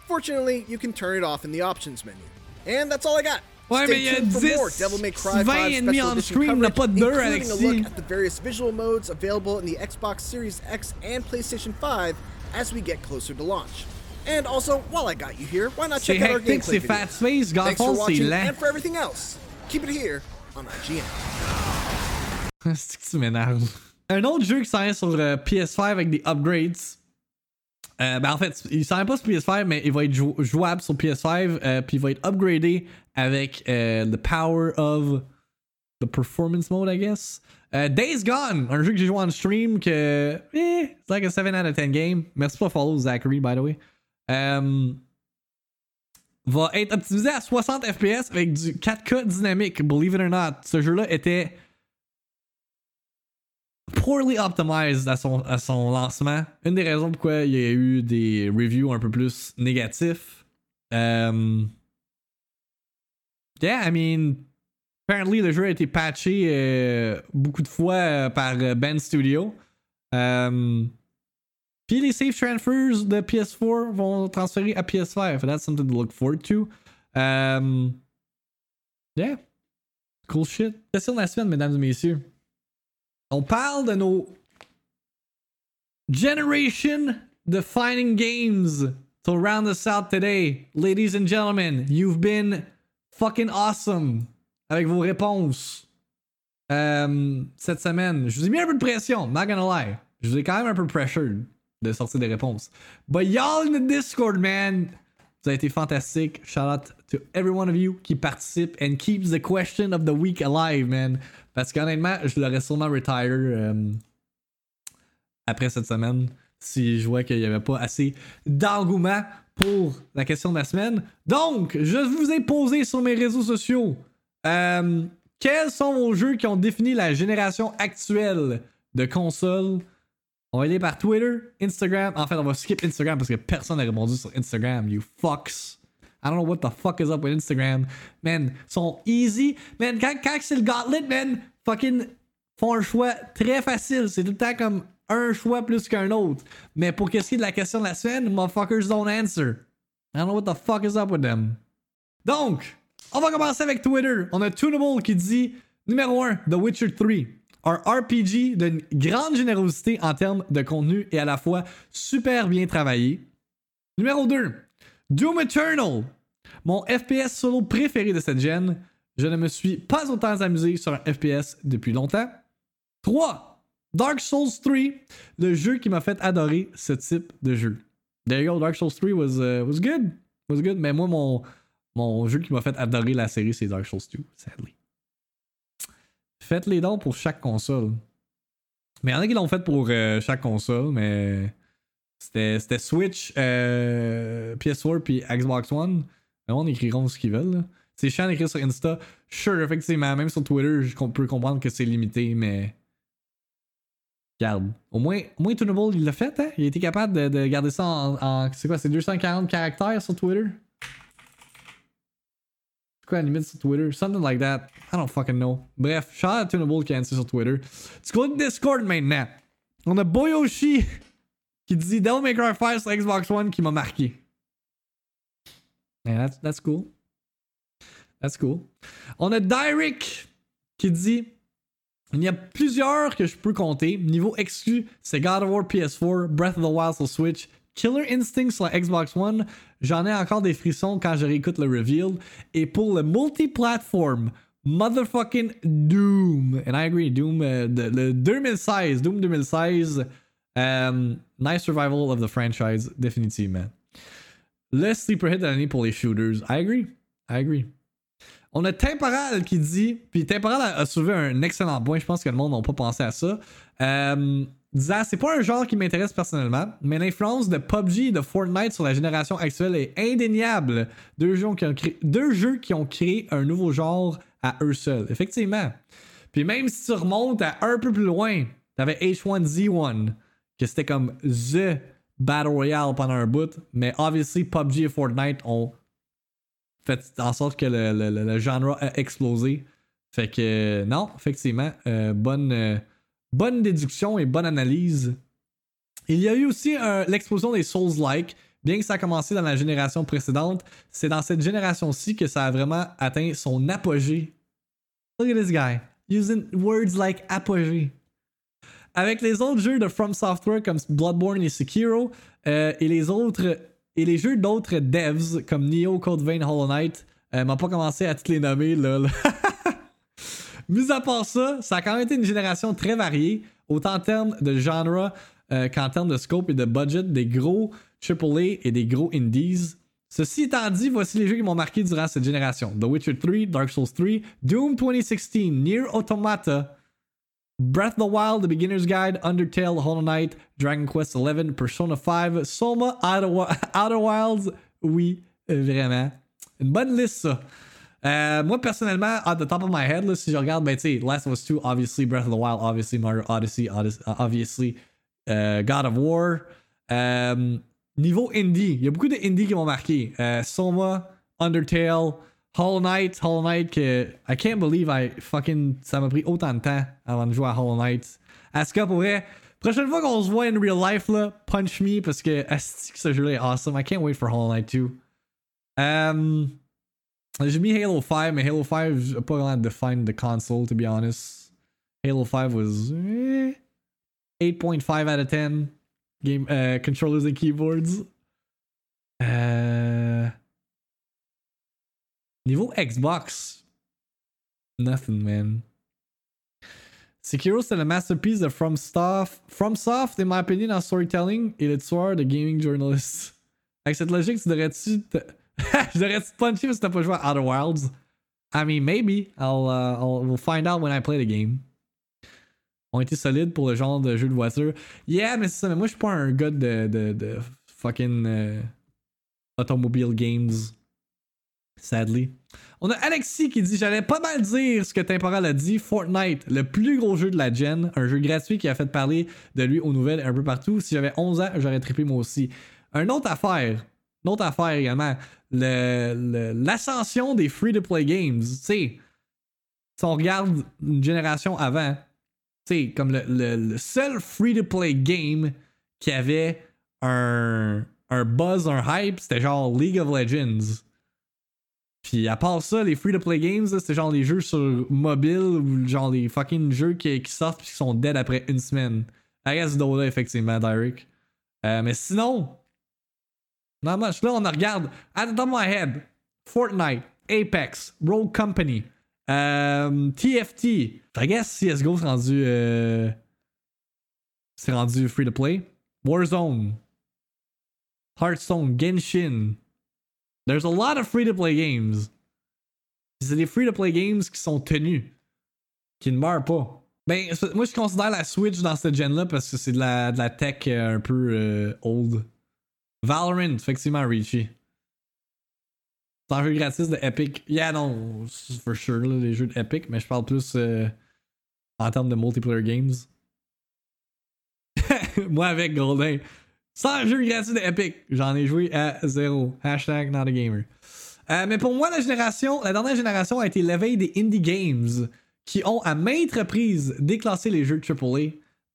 Fortunately, you can turn it off in the options menu. And that's all I got. Ouais, mais il y a 10, Devil May Cry 20 et demi on stream, n'a pas de deux, Alexis. a look at the various visual modes available in the Xbox Series X and PlayStation 5 as we get closer to launch. And also, while I got you here, why not check out our gameplay Space, Thanks for watching, and for everything else, keep it here on IGN. C'est que tu m'énerves. Un autre jeu qui s'en sur euh, PS5 avec des upgrades, Euh, ben en fait, il s'en pas sur PS5, mais il va être jouable sur PS5, euh, puis il va être upgradé avec euh, the power of the performance mode, I guess. Euh, Days Gone, un jeu que j'ai joué en stream que. Eh, it's like a 7 out of 10 game. Merci pour follow, Zachary, by the way. Euh, va être optimisé à 60 FPS avec du 4K dynamique, believe it or not. Ce jeu-là était poorly optimized à son, à son lancement. Une des raisons pourquoi il y a eu des reviews un peu plus négatifs. Um, yeah, I mean, apparently le jeu a été patché euh, beaucoup de fois euh, par euh, Ben Studio. Um, puis les safe transfers de PS4 vont transférer à PS5. That's something to look forward to. Um, yeah. Cool shit. Question de la semaine, mesdames et messieurs. On parle de nos generation defining games to round us out today. Ladies and gentlemen, you've been fucking awesome avec vos réponses euh, cette semaine. Je vous ai mis un peu de pression, not gonna lie. Je vous ai quand même un peu pressured de sortir des réponses. But y'all in the Discord, man, vous avez été fantastique. Shout out to every one of you qui participe and keeps the question of the week alive, man. Parce qu'honnêtement, je l'aurais sûrement retire euh, après cette semaine si je vois qu'il n'y avait pas assez d'engouement pour la question de la semaine. Donc, je vous ai posé sur mes réseaux sociaux euh, quels sont vos jeux qui ont défini la génération actuelle de consoles? On va aller par Twitter, Instagram. En fait, on va skip Instagram parce que personne n'a répondu sur Instagram. You fucks. I don't know what the fuck is up with Instagram. Man, sont easy. Man, quand, quand c'est le gauntlet, man, fucking font un choix très facile. C'est tout le temps comme un choix plus qu'un autre. Mais pour qu'est-ce qui est de la question de la semaine, motherfuckers don't answer. I don't know what the fuck is up with them. Donc, on va commencer avec Twitter. On a Tunable qui dit numéro 1, The Witcher 3. Un RPG d'une grande générosité en termes de contenu et à la fois super bien travaillé. Numéro 2, Doom Eternal. Mon FPS solo préféré de cette gen. Je ne me suis pas autant amusé sur un FPS depuis longtemps. 3. Dark Souls 3, le jeu qui m'a fait adorer ce type de jeu. There you go, Dark Souls 3 was, uh, was good. Was mais moi, mon, mon jeu qui m'a fait adorer la série, c'est Dark Souls 2, sadly. Faites les dons pour chaque console. Mais il y en a qui l'ont fait pour euh, chaque console, mais c'était Switch, euh, PS4 puis Xbox One. Le monde écriront ce qu'ils veulent. C'est chiant d'écrire sur Insta. Sure, effectivement, même sur Twitter, je peux comprendre que c'est limité, mais. Regarde. Au moins, au moins Tunable, il l'a fait, hein? Il a été capable de, garder ça en. c'est quoi, c'est 240 caractères sur Twitter? C'est quoi limite sur Twitter? Something like that. I don't fucking know. Bref, shout out Tunable qui a sur Twitter. Tu go Discord maintenant. On a Boyoshi qui dit Devil May Cry 5 sur Xbox One qui m'a marqué. Yeah, that's, cool. That's cool. On a Dyrick qui dit il y a plusieurs que je peux compter. Niveau exclu, c'est God of War PS4, Breath of the Wild sur Switch, Killer Instinct sur Xbox One. J'en ai encore des frissons quand je réécoute le reveal. Et pour le multiplatform, motherfucking Doom. And I agree, Doom, uh, le 2016, Doom 2016. Um, nice survival of the franchise, définitivement. Le sleeper hit de l'année pour les shooters. I agree. I agree. On a Temporal qui dit, puis Temporal a, soulevé un excellent point, je pense que le monde n'a pas pensé à ça. Euh, disant, c'est pas un genre qui m'intéresse personnellement, mais l'influence de PUBG et de Fortnite sur la génération actuelle est indéniable. Deux jeux qui ont créé, deux jeux qui ont créé un nouveau genre à eux seuls. Effectivement. Puis même si tu remontes à un peu plus loin, t'avais H1Z1. que c'était comme THE Battle Royale pendant un bout, mais obviously PUBG et Fortnite ont fait en sorte que le, genre a explosé. Fait que non, effectivement, euh, bonne, euh, bonne déduction et bonne analyse. Il y a eu aussi l'explosion des Souls-like. Bien que ça a commencé dans la génération précédente, c'est dans cette génération-ci que ça a vraiment atteint son apogée. Look at this guy, using words like apogée. Avec les autres jeux de From Software comme Bloodborne et Sekiro, euh, et les autres jeux d'autres devs comme Neo, Code Vein, Hollow Knight, euh, m'a pas commencé à toutes les nommer là. *laughs* Mis à part ça, ça a quand même été une génération très variée, autant en termes de genre euh, qu'en termes de scope et de budget, des gros AAA et des gros indies. Ceci étant dit, voici les jeux qui m'ont marqué durant cette génération. The Witcher 3, Dark Souls 3, Doom 2016, Nier Automata, Breath of the Wild, The Beginner's Guide, Undertale, Hollow Knight, Dragon Quest XI, Persona 5, Soma, Outer, Wilds. Oui, vraiment. Une bonne liste, ça. Euh, moi, personnellement, at the top of my head, là, si je regarde, ben, tu Last of Us 2, obviously, Breath of the Wild, obviously, Mario Odyssey, Odyssey obviously, uh, God of War. Um, niveau indie, il y a beaucoup de indie qui m'ont marqué. Uh, Soma, Undertale, Hollow Knight, Hollow Knight que I can't believe I fucking ça m'a pris autant de temps avant de jouer à Hollow Knight. Asuka pour vrai, prochaine fois qu'on se voit in real life là, punch me parce que ce jeu-là est awesome. I can't wait for Hollow Knight 2. Um, j'ai mis Halo 5, mais Halo 5 j'ai pas vraiment define the console to be honest. Halo 5 was eh, 8.5 out of 10 game uh, controllers and keyboards. Uh, Niveau Xbox, nothing, man. Sekiro, c'est le masterpiece de From FromSoft, in my opinion, en storytelling et le tueur de gaming journalist. Avec cette logique, tu devrais-tu te... *laughs* je devrais-tu te puncher que t'as pas joué à Outer Wilds? I mean, maybe. I'll, uh, I'll we'll find out when I play the game. Ont été solides pour le genre de jeu de voiture. Yeah, mais c'est ça. Mais moi, je suis pas un gars de, de, de fucking uh, automobile games sadly. On a Alexis qui dit J'allais pas mal dire ce que Temporal a dit. Fortnite, le plus gros jeu de la gen, un jeu gratuit qui a fait parler de lui aux nouvelles un peu partout. Si j'avais 11 ans, j'aurais trippé moi aussi. Une autre affaire, une autre affaire également, l'ascension des free-to-play games. Tu sais, si on regarde une génération avant, tu sais, comme le, seul free-to-play game qui avait un, un buzz, un hype, c'était genre League of Legends. Puis à part ça, les free-to-play games, c'est genre les jeux sur mobile ou genre les fucking jeux qui, sortent puis qui sont dead après une semaine. I guess Dota, effectivement, Derek. Euh, mais sinon, much. Là, on regarde, at the top of my head, Fortnite, Apex, Rogue Company, euh, TFT. I guess CSGO c'est rendu, euh, c'est rendu free-to-play. Warzone, Hearthstone, Genshin, There's a lot of free-to-play games. C'est des free-to-play games qui sont tenus. Qui ne meurent pas. Ben, moi, je considère la Switch dans cette gen-là parce que c'est de la, de la tech euh, un peu euh, old. Valorant, effectivement, Richie. C'est un jeu gratis de Epic. Yeah, non, for sure, les jeux de Epic, mais je parle plus euh, en termes de multiplayer games. *laughs* moi avec Golden. Sans jeu gratuit de Epic, j'en ai joué à zéro. Hashtag not a gamer. Euh, mais pour moi, la génération, la dernière génération a été l'éveil des indie games qui ont à maintes reprises déclassé les jeux AAA.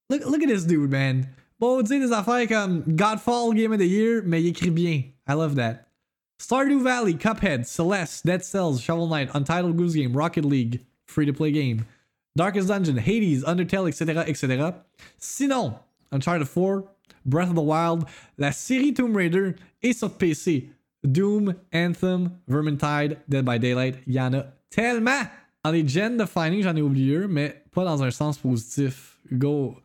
Look, look at this dude, man. Bon, tu des affaires comme Godfall Game of the Year, mais il écrit bien. I love that. Stardew Valley, Cuphead, Celeste, Dead Cells, Shovel Knight, Untitled Goose Game, Rocket League, free to play game, Darkest Dungeon, Hades, Undertale, etc., etc. Sinon, Uncharted 4, Breath of the Wild, la série Tomb Raider et sur PC. Doom, Anthem, Vermintide, Dead by Daylight, il y en a tellement! Dans les gen defining, j'en ai oublié, mais pas dans un sens positif. Go.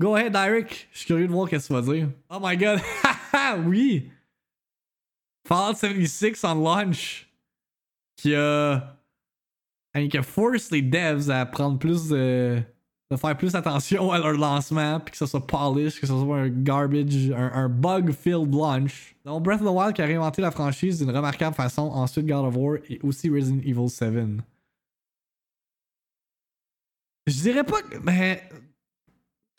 Go ahead, Eric. Je suis curieux de voir ce que tu vas dire. Oh my god. *laughs* oui! Fallout 76 en launch. Qui a. Qui a force les devs à prendre plus de de faire plus attention à leur lancement, puis que ça soit polished, que ce soit un garbage, un, bug-filled launch. Donc Breath of the Wild qui a réinventé la franchise d'une remarquable façon, ensuite God of War et aussi Resident Evil 7. Je dirais pas que. Mais.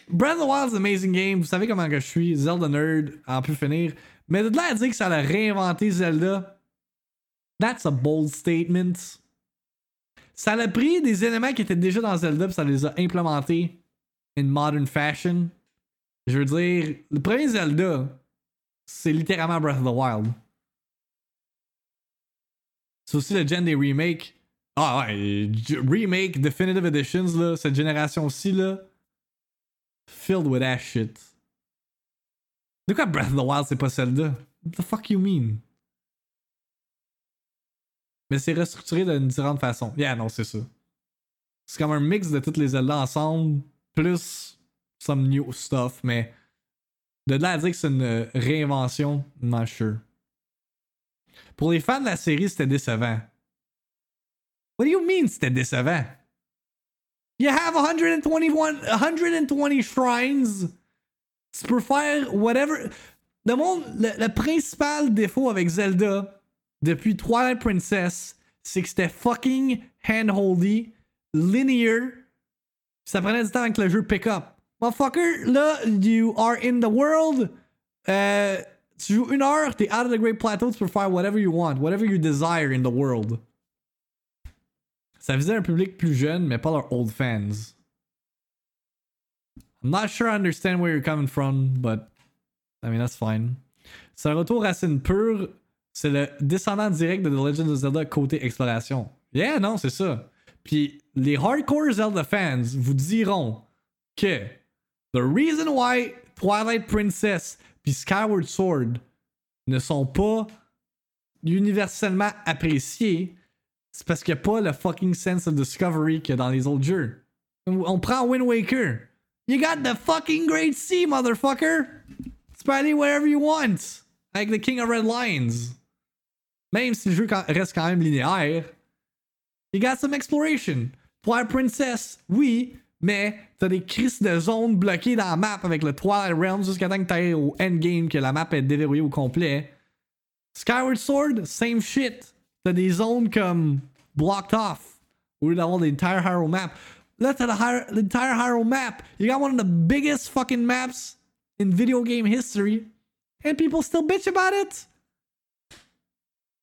Breath of the Wild is an amazing game. Vous savez comment que je suis. Zelda nerd, en pu finir. Mais de là à dire que ça a réinventé Zelda, that's a bold statement. Ça a pris des éléments qui étaient déjà dans Zelda et ça les a implémentés in modern fashion. Je veux dire, le premier Zelda, c'est littéralement Breath of the Wild. C'est aussi le gen des remakes. Ah ouais, remake, definitive editions, cette génération-ci, là, filled with that shit. De quoi Breath of the Wild, c'est pas Zelda? What the fuck you mean? Mais c'est restructuré d'une différente façon. Yeah, non, c'est ça. C'est comme un mix de toutes les Zelda ensemble, plus some new stuff, mais de là à dire que c'est une réinvention, not sure. Pour les fans de la série, c'était décevant. What do you mean c'était décevant? You have 121, 120 shrines. Tu peux whatever. Le monde, le, principal défaut avec Zelda depuis Twilight Princess, c'est que c'était fucking handholdy, linear. Ça prenait du temps avec le jeu pick up. Motherfucker, là, you are in the world. Euh, tu joues une heure, t'es out of the Great Plateau, tu peux faire whatever you want, whatever you desire in the world. Ça visait un public plus jeune, mais pas leurs old fans. I'm not sure I understand where you're coming from, but I mean, that's fine. C'est un retour racine pure. C'est le descendant direct de The Legend of Zelda côté exploration. Yeah, non, c'est ça. Puis les hardcore Zelda fans vous diront que the reason why Twilight Princess puis Skyward Sword ne sont pas universellement appréciés, c'est parce qu'il n'y a pas le fucking sense of discovery qu'il y a dans les autres jeux. On prend Wind Waker. You got the fucking Great Sea, motherfucker! Tu peux aller wherever you want. Avec the King of Red Lions. Même si le jeu reste quand même linéaire. You got some exploration. Twilight Princess, oui, mais t'as des crises de zones bloquées dans la map avec le Twilight Realms jusqu'à temps que t'ailles au endgame que la map est déverrouillée au complet. Skyward Sword, same shit. T'as des zones comme blocked off au lieu d'avoir l'entire Hyrule map. Là, t'as l'entire Hyrule map. You got one of the biggest fucking maps in video game history. And people still bitch about it.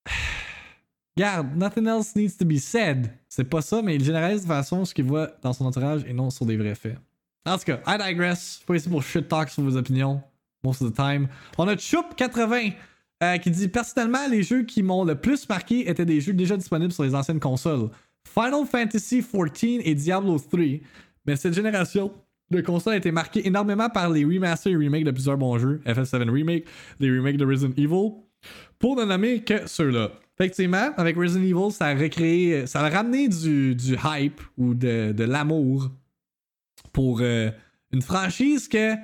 *sighs* Garde, nothing else needs to be said. C'est pas ça, mais il généralise de façon ce qu'il voit dans son entourage et non sur des vrais faits. En tout cas, I digress. Pas ici pour shit talk sur vos opinions. Most of the time. On a Choup80 euh, qui dit Personnellement, les jeux qui m'ont le plus marqué étaient des jeux déjà disponibles sur les anciennes consoles. Final Fantasy XIV et Diablo 3. Mais cette génération de consoles a été marquée énormément par les remasters et remakes de plusieurs bons jeux. FF7 Remake, les remakes de Resident Evil. Pour ne nommer que ceux-là. Effectivement, avec Resident Evil, ça a recréé, ça a ramené du, du hype ou de, de l'amour pour euh, une franchise que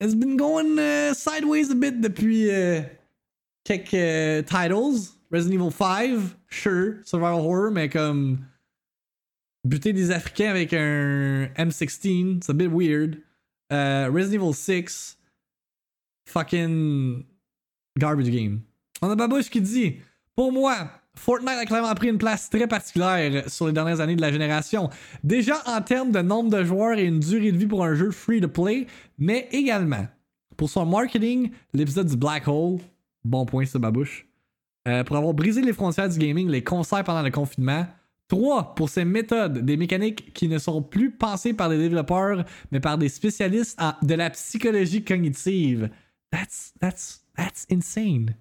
has been going uh, sideways a bit depuis euh, quelques euh, titles. Resident Evil 5, sure, survival horror, mais comme buter des Africains avec un M16, c'est a bit weird. Resident Evil 6, fucking garbage game. On a Babouche qui dit pour moi, Fortnite a clairement pris une place très particulière sur les dernières années de la génération. Déjà en termes de nombre de joueurs et une durée de vie pour un jeu free to play, mais également pour son marketing, l'épisode du Black Hole, bon point sur ma bouche, euh, pour avoir brisé les frontières du gaming, les concerts pendant le confinement. 3. Pour ses méthodes, des mécaniques qui ne sont plus pensées par des développeurs, mais par des spécialistes de la psychologie cognitive. That's, that's, that's insane.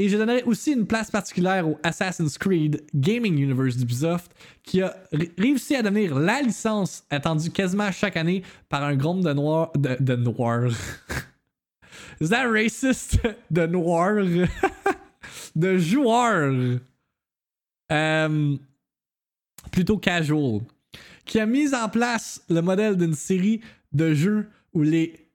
Et je donnerai aussi une place particulière au Assassin's Creed Gaming Universe d'Ubisoft, qui a réussi à devenir la licence attendue quasiment chaque année par un groupe de noirs. De, noirs. *laughs* Is that racist? *laughs* De noirs. *laughs* de joueurs. Euh, plutôt casual. Qui a mis en place le modèle d'une série de jeux où les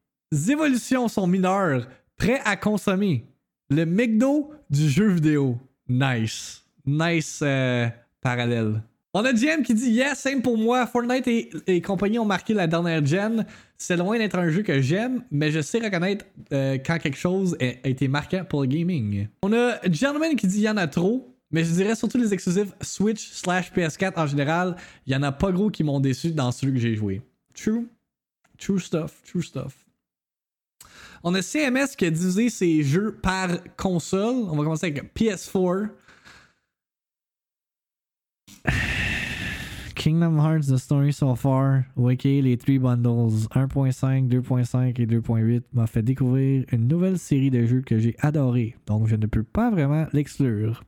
évolutions sont mineures, prêts à consommer le McDo du jeu vidéo. Nice. Nice euh, parallèle. On a GM qui dit Yes, same pour moi. Fortnite et, compagnie ont marqué la dernière gen. C'est loin d'être un jeu que j'aime, mais je sais reconnaître euh, quand quelque chose a, été marquant pour le gaming. On a Gentleman qui dit Il y en a trop. Mais je dirais surtout les exclusifs Switch slash PS4 en général, il y en a pas gros qui m'ont déçu dans celui que j'ai joué. True. True stuff, true stuff. On a CMS qui a divisé ses jeux par console. On va commencer avec PS4. *sighs* Kingdom Hearts The Story So Far, ok, les 3 bundles 1.5, 2.5 et 2.8 m'a fait découvrir une nouvelle série de jeux que j'ai adoré, donc je ne peux pas vraiment l'exclure.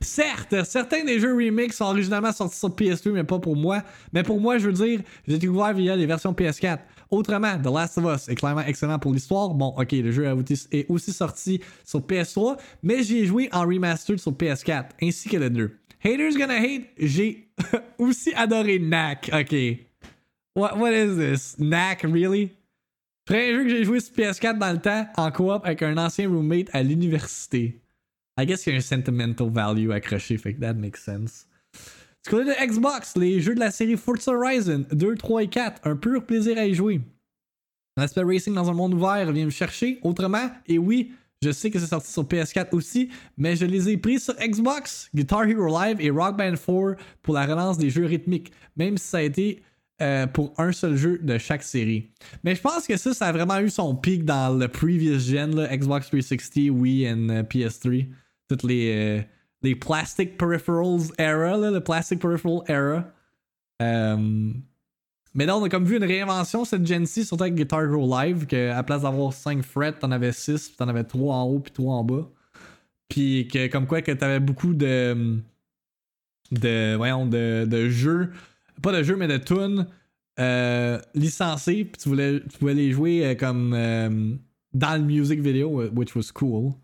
Certes, certains des jeux remix sont originalement sortis sur PS2, mais pas pour moi. Mais pour moi, je veux dire, j'ai découvert via les versions PS4. Autrement, The Last of Us est clairement excellent pour l'histoire. Bon, ok, le jeu est aussi sorti sur PS3, mais j'y ai joué en remastered sur PS4, ainsi que le 2. Haters gonna hate, j'ai *laughs* aussi adoré Knack. Ok. What, what is this? Knack, really? Premier jeu que j'ai joué sur PS4 dans le temps, en coop avec un ancien roommate à l'université. I guess qu'il y a un sentimental value accroché, fait que that makes sense. Du côté de Xbox, les jeux de la série Forza Horizon 2, 3 et 4, un pur plaisir à y jouer. L'aspect racing dans un monde ouvert vient me chercher. Autrement, et oui, je sais que c'est sorti sur PS4 aussi, mais je les ai pris sur Xbox, Guitar Hero Live et Rock Band 4 pour la relance des jeux rythmiques, même si ça a été euh, pour un seul jeu de chaque série. Mais je pense que ça, ça a vraiment eu son pic dans le previous gen, Xbox 360, Wii et euh, PS3. Toutes les, euh, les plastic peripherals era, le plastic peripheral era. Mais là, on a comme vu une réinvention cette Gen C, surtout avec Guitar Hero Live, qu'à place d'avoir 5 frets, t'en avais 6, puis t'en avais 3 en haut, puis 3 en bas. Puis que, comme quoi, que t'avais beaucoup de. de. voyons, de, de jeux. Pas de jeux, mais de tunes euh, licencés, puis tu, voulais, tu pouvais les jouer euh, comme. Euh, dans le music video, which was cool.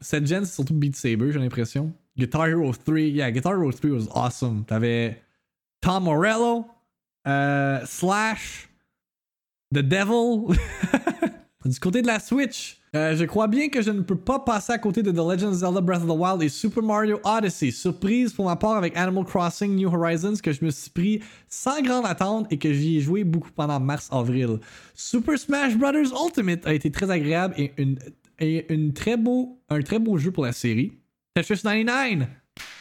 Cette gen, c'est surtout Beat Saber, j'ai l'impression. Guitar Hero 3, yeah, Guitar Hero 3 was awesome. T'avais Tom Morello, euh, Slash, The Devil. *laughs* du côté de la Switch, euh, je crois bien que je ne peux pas passer à côté de The Legend of Zelda Breath of the Wild et Super Mario Odyssey. Surprise pour ma part avec Animal Crossing New Horizons que je me suis pris sans grande attente et que j'y ai joué beaucoup pendant mars-avril. Super Smash Bros. Ultimate a été très agréable et, une, et très beau, un très beau jeu pour la série. Tetris 99,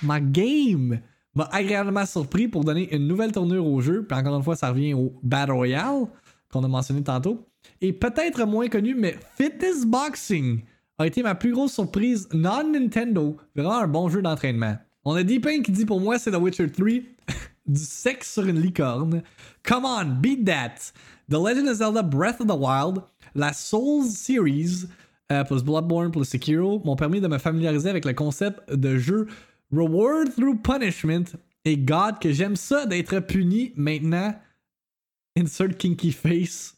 ma game! m'a agréablement surpris pour donner une nouvelle tournure au jeu. Puis encore une fois, ça revient au Battle Royale qu'on a mentionné tantôt. Et peut-être moins connu, mais Fitness Boxing a été ma plus grosse surprise non-Nintendo. Vraiment un bon jeu d'entraînement. On a Deepin qui dit pour moi c'est The Witcher 3. *laughs* du sexe sur une licorne. Come on, beat that. The Legend of Zelda Breath of the Wild, la Souls Series, euh, plus Bloodborne plus Sekiro m'ont permis de me familiariser avec le concept de jeu Reward through punishment. Et God, que j'aime ça d'être puni maintenant. Insert kinky face.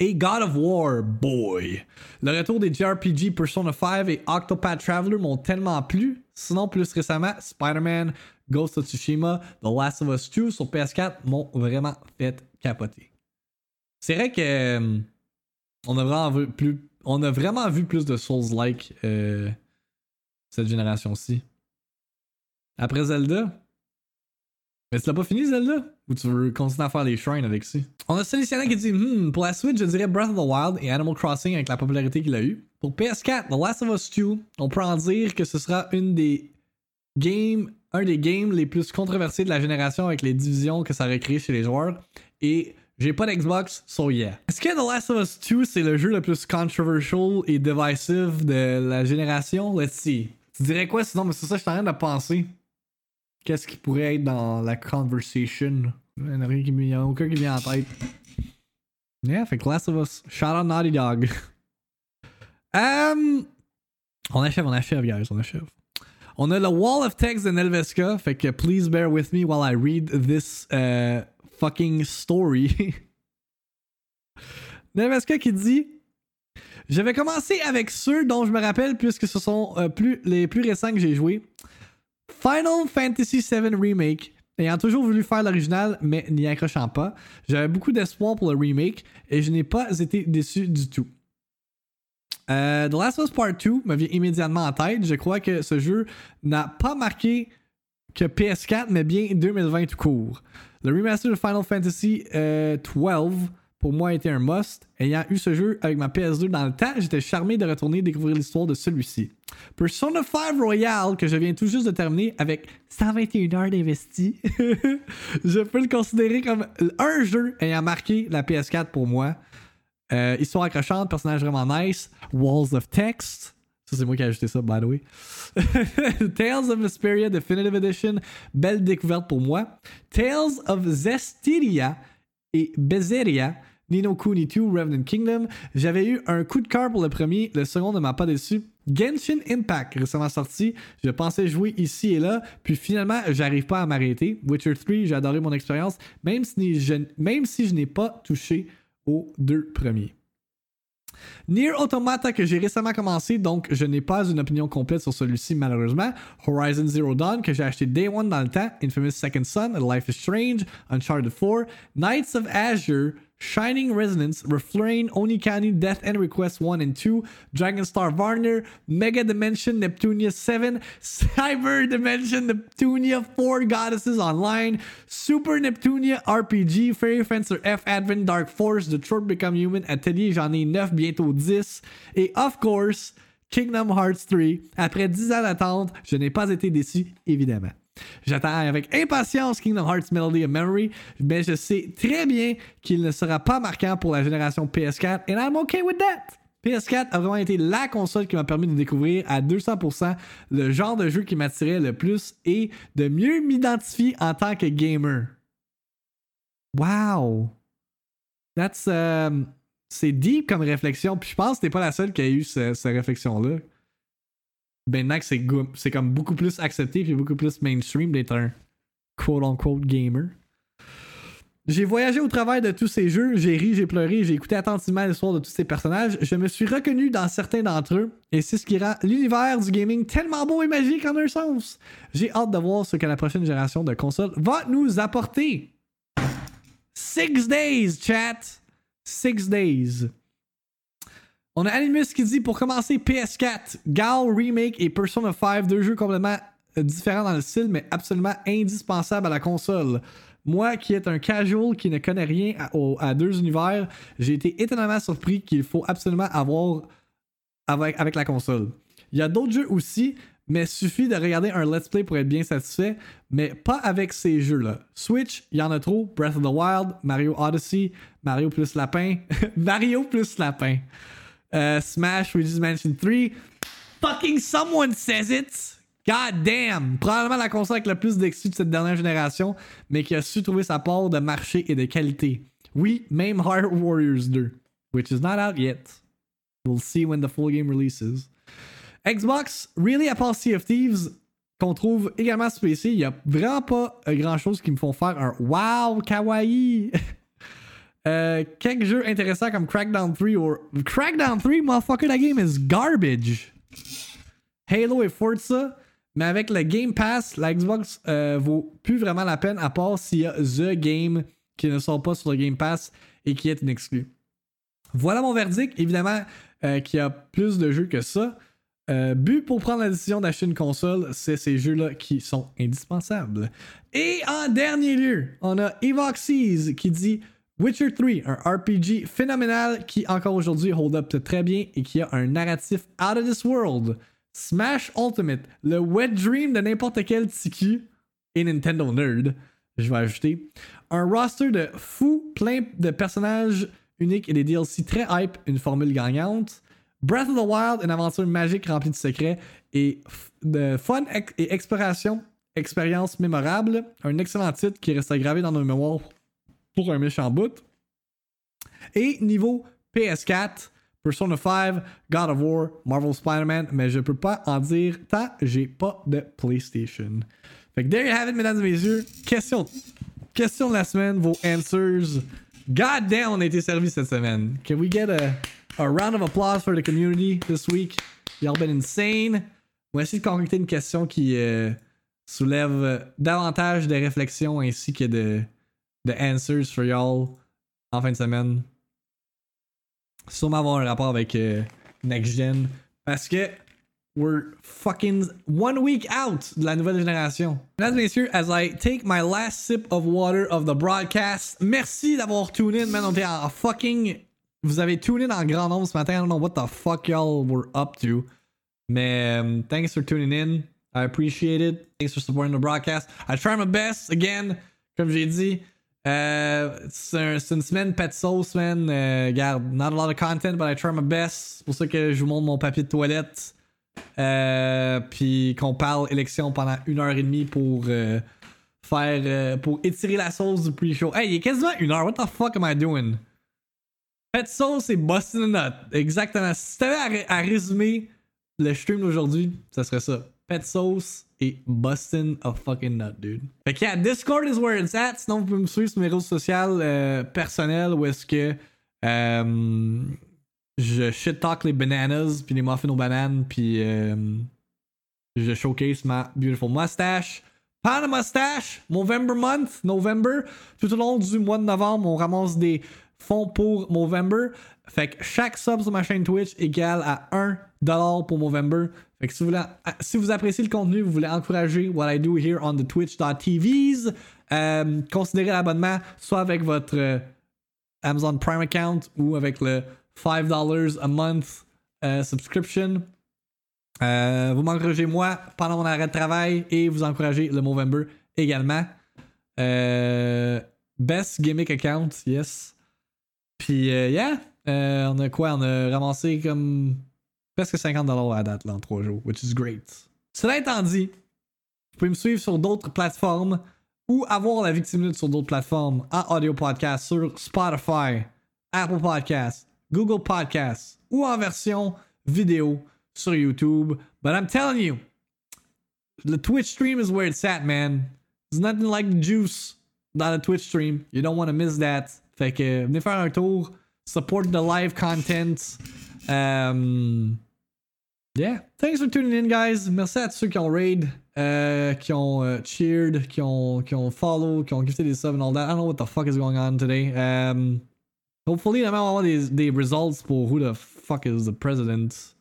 Et God of War, boy. Le retour des JRPG Persona 5 et Octopath Traveler m'ont tellement plu. Sinon, plus récemment, Spider-Man, Ghost of Tsushima, The Last of Us 2 sur PS4 m'ont vraiment fait capoter. C'est vrai que euh, on, a vraiment plus, on a vraiment vu plus de Souls-like euh, cette génération-ci. Après Zelda? Mais tu l'as pas fini Zelda? Ou tu veux continuer à faire les shrines avec ça? On a sélectionné qui dit hmm, pour la suite, je dirais Breath of the Wild et Animal Crossing avec la popularité qu'il a eu. Pour PS4, The Last of Us 2, on peut en dire que ce sera une des games, un des games les plus controversés de la génération avec les divisions que ça aurait créé chez les joueurs. Et j'ai pas d'Xbox, so yeah. Est-ce que The Last of Us 2 c'est le jeu le plus controversial et divisive de la génération? Let's see. Tu dirais quoi sinon? Mais c'est ça que je suis en train de penser qu'est-ce qui pourrait être dans la conversation? Il n'y a, aucun qui vient en tête. Yeah, fait Last of Us. Shout out Naughty Dog. *laughs* um, on achève, on achève, guys, on achève. On a le wall of text de Nelveska, fait que please bear with me while I read this uh, fucking story. Nelveska qui dit Je vais commencer avec ceux dont je me rappelle puisque ce sont euh, plus, les plus récents que j'ai joués. Final Fantasy VII Remake. Ayant toujours voulu faire l'original, mais n'y accrochant pas, j'avais beaucoup d'espoir pour le remake et je n'ai pas été déçu du tout. Euh, The Last of Us Part 2 me vient immédiatement en tête. Je crois que ce jeu n'a pas marqué que PS4, mais bien 2020 tout court. Le remaster de Final Fantasy euh, pour moi été un must. Ayant eu ce jeu avec ma PS2 dans le temps, j'étais charmé de retourner découvrir l'histoire de celui-ci. Persona 5 Royal, que je viens tout juste de terminer avec 121 heures d'investi. *laughs* je peux le considérer comme un jeu ayant marqué la PS4 pour moi. Euh, histoire accrochante, personnage vraiment nice, Walls of Text. C'est moi qui ai ajouté ça, by the way. *laughs* Tales of Vesperia Definitive Edition, belle découverte pour moi. Tales of Zestiria et Bezeria Nino Kuni 2, Revenant Kingdom. J'avais eu un coup de cœur pour le premier, le second ne m'a pas déçu. Genshin Impact, récemment sorti. Je pensais jouer ici et là, puis finalement, j'arrive pas à m'arrêter. Witcher 3, j'ai adoré mon expérience, même si je n'ai pas touché aux deux premiers. Nier Automata que j'ai récemment commencé, donc je n'ai pas une opinion complète sur celui-ci malheureusement. Horizon Zero Dawn que j'ai acheté Day One dans le temps, Infamous Second Son, Life is Strange, Uncharted 4, Knights of Azure, Shining Resonance, Refrain, Onikani, Death and Request 1 and 2, Dragon Star Varner, Mega Dimension Neptunia 7, Cyber Dimension Neptunia 4 Goddesses Online, Super Neptunia RPG, Fairy Fencer F Advent Dark Force, Detroit Become Human, Atelier, j'en ai 9, bientôt 10, et of course, Kingdom Hearts 3. Après 10 ans d'attente, je n'ai pas été déçu, évidemment. J'attends avec impatience Kingdom Hearts Melody of Memory, mais je sais très bien qu'il ne sera pas marquant pour la génération PS4, and I'm okay with that! PS4 a vraiment été la console qui m'a permis de découvrir à 200% le genre de jeu qui m'attirait le plus et de mieux m'identifier en tant que gamer. Wow! That's. Um, c'est deep comme réflexion, puis je pense que t'es pas la seule qui a eu cette réflexion-là maintenant que c'est, comme beaucoup plus accepté et beaucoup plus mainstream d'être un quote-unquote gamer. J'ai voyagé au travers de tous ces jeux, j'ai ri, j'ai pleuré, j'ai écouté attentivement l'histoire de tous ces personnages. Je me suis reconnu dans certains d'entre eux, et c'est ce qui rend l'univers du gaming tellement beau et magique en un sens. J'ai hâte de voir ce que la prochaine génération de consoles va nous apporter. Six days, chat! Six days. On a Animus qui dit pour commencer PS4, Gal Remake et Persona 5, deux jeux complètement euh, différents dans le style, mais absolument indispensables à la console. Moi, qui est un casual qui ne connaît rien à, deux univers, j'ai été étonnamment surpris qu'il faut absolument avoir avec, avec la console. Il y a d'autres jeux aussi, mais suffit de regarder un let's play pour être bien satisfait, mais pas avec ces jeux-là. Switch, il y en a trop. Breath of the Wild, Mario Odyssey, Mario plus lapin, *laughs* Mario plus lapin. Uh, Smash Luigi's Mansion 3. Fucking someone says it! God damn! Probablement la console avec le plus d'exclus de cette dernière génération, mais qui a su trouver sa part de marché et de qualité. Oui, même Heart Warriors 2, which is not out yet. We'll see when the full game releases. Xbox, really, à part Sea of Thieves, qu'on trouve également sur PC, il n'y a vraiment pas grand chose qui me font faire un Wow, kawaii! *laughs* Euh, quelques jeux intéressants comme Crackdown 3 ou Crackdown 3, motherfucker, that game is garbage. Halo et Forza, mais avec le Game Pass, la Xbox euh, vaut plus vraiment la peine à part s'il y a The Game qui ne sort pas sur le Game Pass et qui est une exclu. Voilà mon verdict. Évidemment, euh, qu'il y a plus de jeux que ça. Euh, but pour prendre la décision d'acheter une console, c'est ces jeux-là qui sont indispensables. Et en dernier lieu, on a Evoxies qui dit Witcher 3, un RPG phénoménal qui encore aujourd'hui hold up très bien et qui a un narratif out of this world. Smash Ultimate, le wet dream de n'importe quel TQ et Nintendo nerd, je vais ajouter. Un roster de fous plein de personnages uniques et des DLC très hype, une formule gagnante. Breath of the Wild, une aventure magique remplie de secrets et de fun et exploration, expérience mémorable. Un excellent titre qui reste gravé dans nos mémoires pour un méchant bout. Et niveau PS4, Persona 5, God of War, Marvel Spider-Man, mais je peux pas en dire tant j'ai pas de PlayStation. Fait que there you have it, mesdames et messieurs. Question, question de la semaine, vos answers. God damn, on a été servi cette semaine. Can we get a, round of applause for the community this week? Y'all been insane. On va essayer de concocter une question qui euh, soulève davantage de réflexions ainsi que de, The answers for y'all en fin de semaine. Sûrement avoir un rapport avec euh, Next Gen. Parce que we're fucking one week out de la nouvelle génération. Mesdames et messieurs, as I take my last sip of water of the broadcast, merci d'avoir tune in, man. On était en fucking. Vous avez tune in en grand nombre ce matin. I don't know what the fuck y'all were up to. Mais um, thanks for tuning in. I appreciate it. Thanks for supporting the broadcast. I try my best. Again, comme j'ai dit, uh, c'est une semaine pet sauce, man. Uh, garde, not a lot of content, but I try my best. C'est pour ça que je vous montre mon papier de toilette. Euh, puis qu'on parle élection pendant une heure et demie pour euh, faire. Euh, pour étirer la sauce du pre-show. Hey, il est quasiment une heure. What the fuck am I doing? Pet sauce et Bustin' Nut. Exactement. Si t'avais à, à résumer le stream d'aujourd'hui, ça serait ça. Pet sauce et Bustin' a fucking nut, dude. Fait que yeah, Discord is where it's at. Sinon, vous pouvez me suivre sur mes réseaux sociaux personnels où est-ce que je shit talk les bananas puis les muffins aux bananes puis euh, je showcase ma beautiful mustache. Pas mustache, November month, November. Tout au long du mois de novembre, on ramasse des fonds pour November. Fait que chaque sub sur ma chaîne Twitch égale à 1$ pour November. Fait que si vous, voulez, si vous appréciez le contenu, vous voulez encourager what I do here on the twitch.tvs, euh, considérez l'abonnement soit avec votre euh, Amazon Prime account ou avec le $5 a month uh, subscription. Euh, vous m'encouragez moi pendant mon arrêt de travail et vous encouragez le Movember également. Euh, best gimmick account, yes. Puis, euh, yeah, on a quoi? On a ramassé comme presque 50$ à date là, en 3 jours, which is great. Cela étant dit, vous pouvez me suivre sur d'autres plateformes ou avoir la victime sur d'autres plateformes en audio podcast sur Spotify, Apple Podcasts, Google Podcasts ou en version vidéo sur YouTube. But I'm telling you, the Twitch stream is where it's at, man. There's nothing like the juice dans le Twitch stream. You don't want to miss that. Fait que venez faire un tour. Support the live content. Um, yeah. Thanks for tuning in, guys. Merci à tous ceux qui ont raid, uh, qui ont uh, cheered, qui ont, qui ont follow, qui ont gifted des subs and all that. I don't know what the fuck is going on today. Um, Hopefully, I'm all these the results for who the fuck is the president.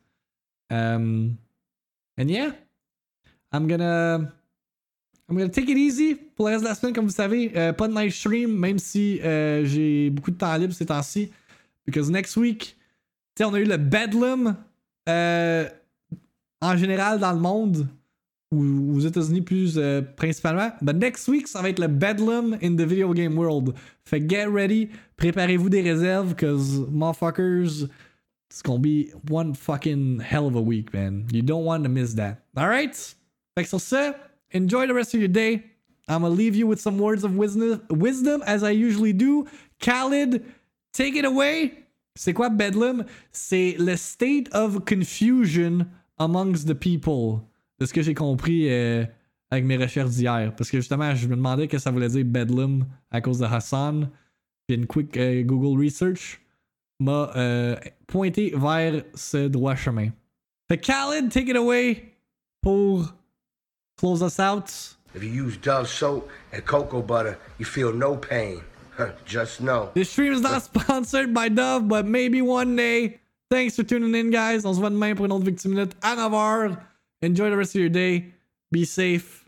Um, and yeah, I'm gonna I'm gonna take it easy pour le reste de la semaine, comme vous savez. Euh, pas de night stream, même si euh, j'ai beaucoup de temps libre ces temps-ci. Because next week, tu on a eu le Bedlam euh, en général dans le monde ou aux États-Unis plus euh, principalement. But next week, ça va être le Bedlam in the video game world. Fait get ready, préparez-vous des réserves, cause motherfuckers, it's gonna be one fucking hell of a week, man. You don't want to miss that. Alright? Fait que sur ça, enjoy the rest of your day. I'm gonna leave you with some words of wisdom, wisdom as I usually do. Khalid, take it away. C'est quoi Bedlam? C'est le state of confusion amongst the people de ce que j'ai compris euh, avec mes recherches d'hier. Parce que justement, je me demandais que ça voulait dire Bedlam à cause de Hassan. Puis une quick euh, Google Research m'a euh, pointé vers ce droit chemin. Fait Khaled, take it away pour close us out. If you use Dove soap and cocoa butter, you feel no pain. *laughs* Just know. This stream is not sponsored by Dove, but maybe one day. Thanks for tuning in, guys. On se voit demain pour une autre victime minute à 9h. Enjoy the rest of your day. Be safe.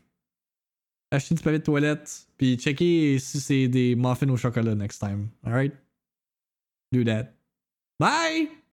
Achetez du papier de toilette. Puis checkez si c'est des muffins au chocolat next time. Alright? Do that. Bye!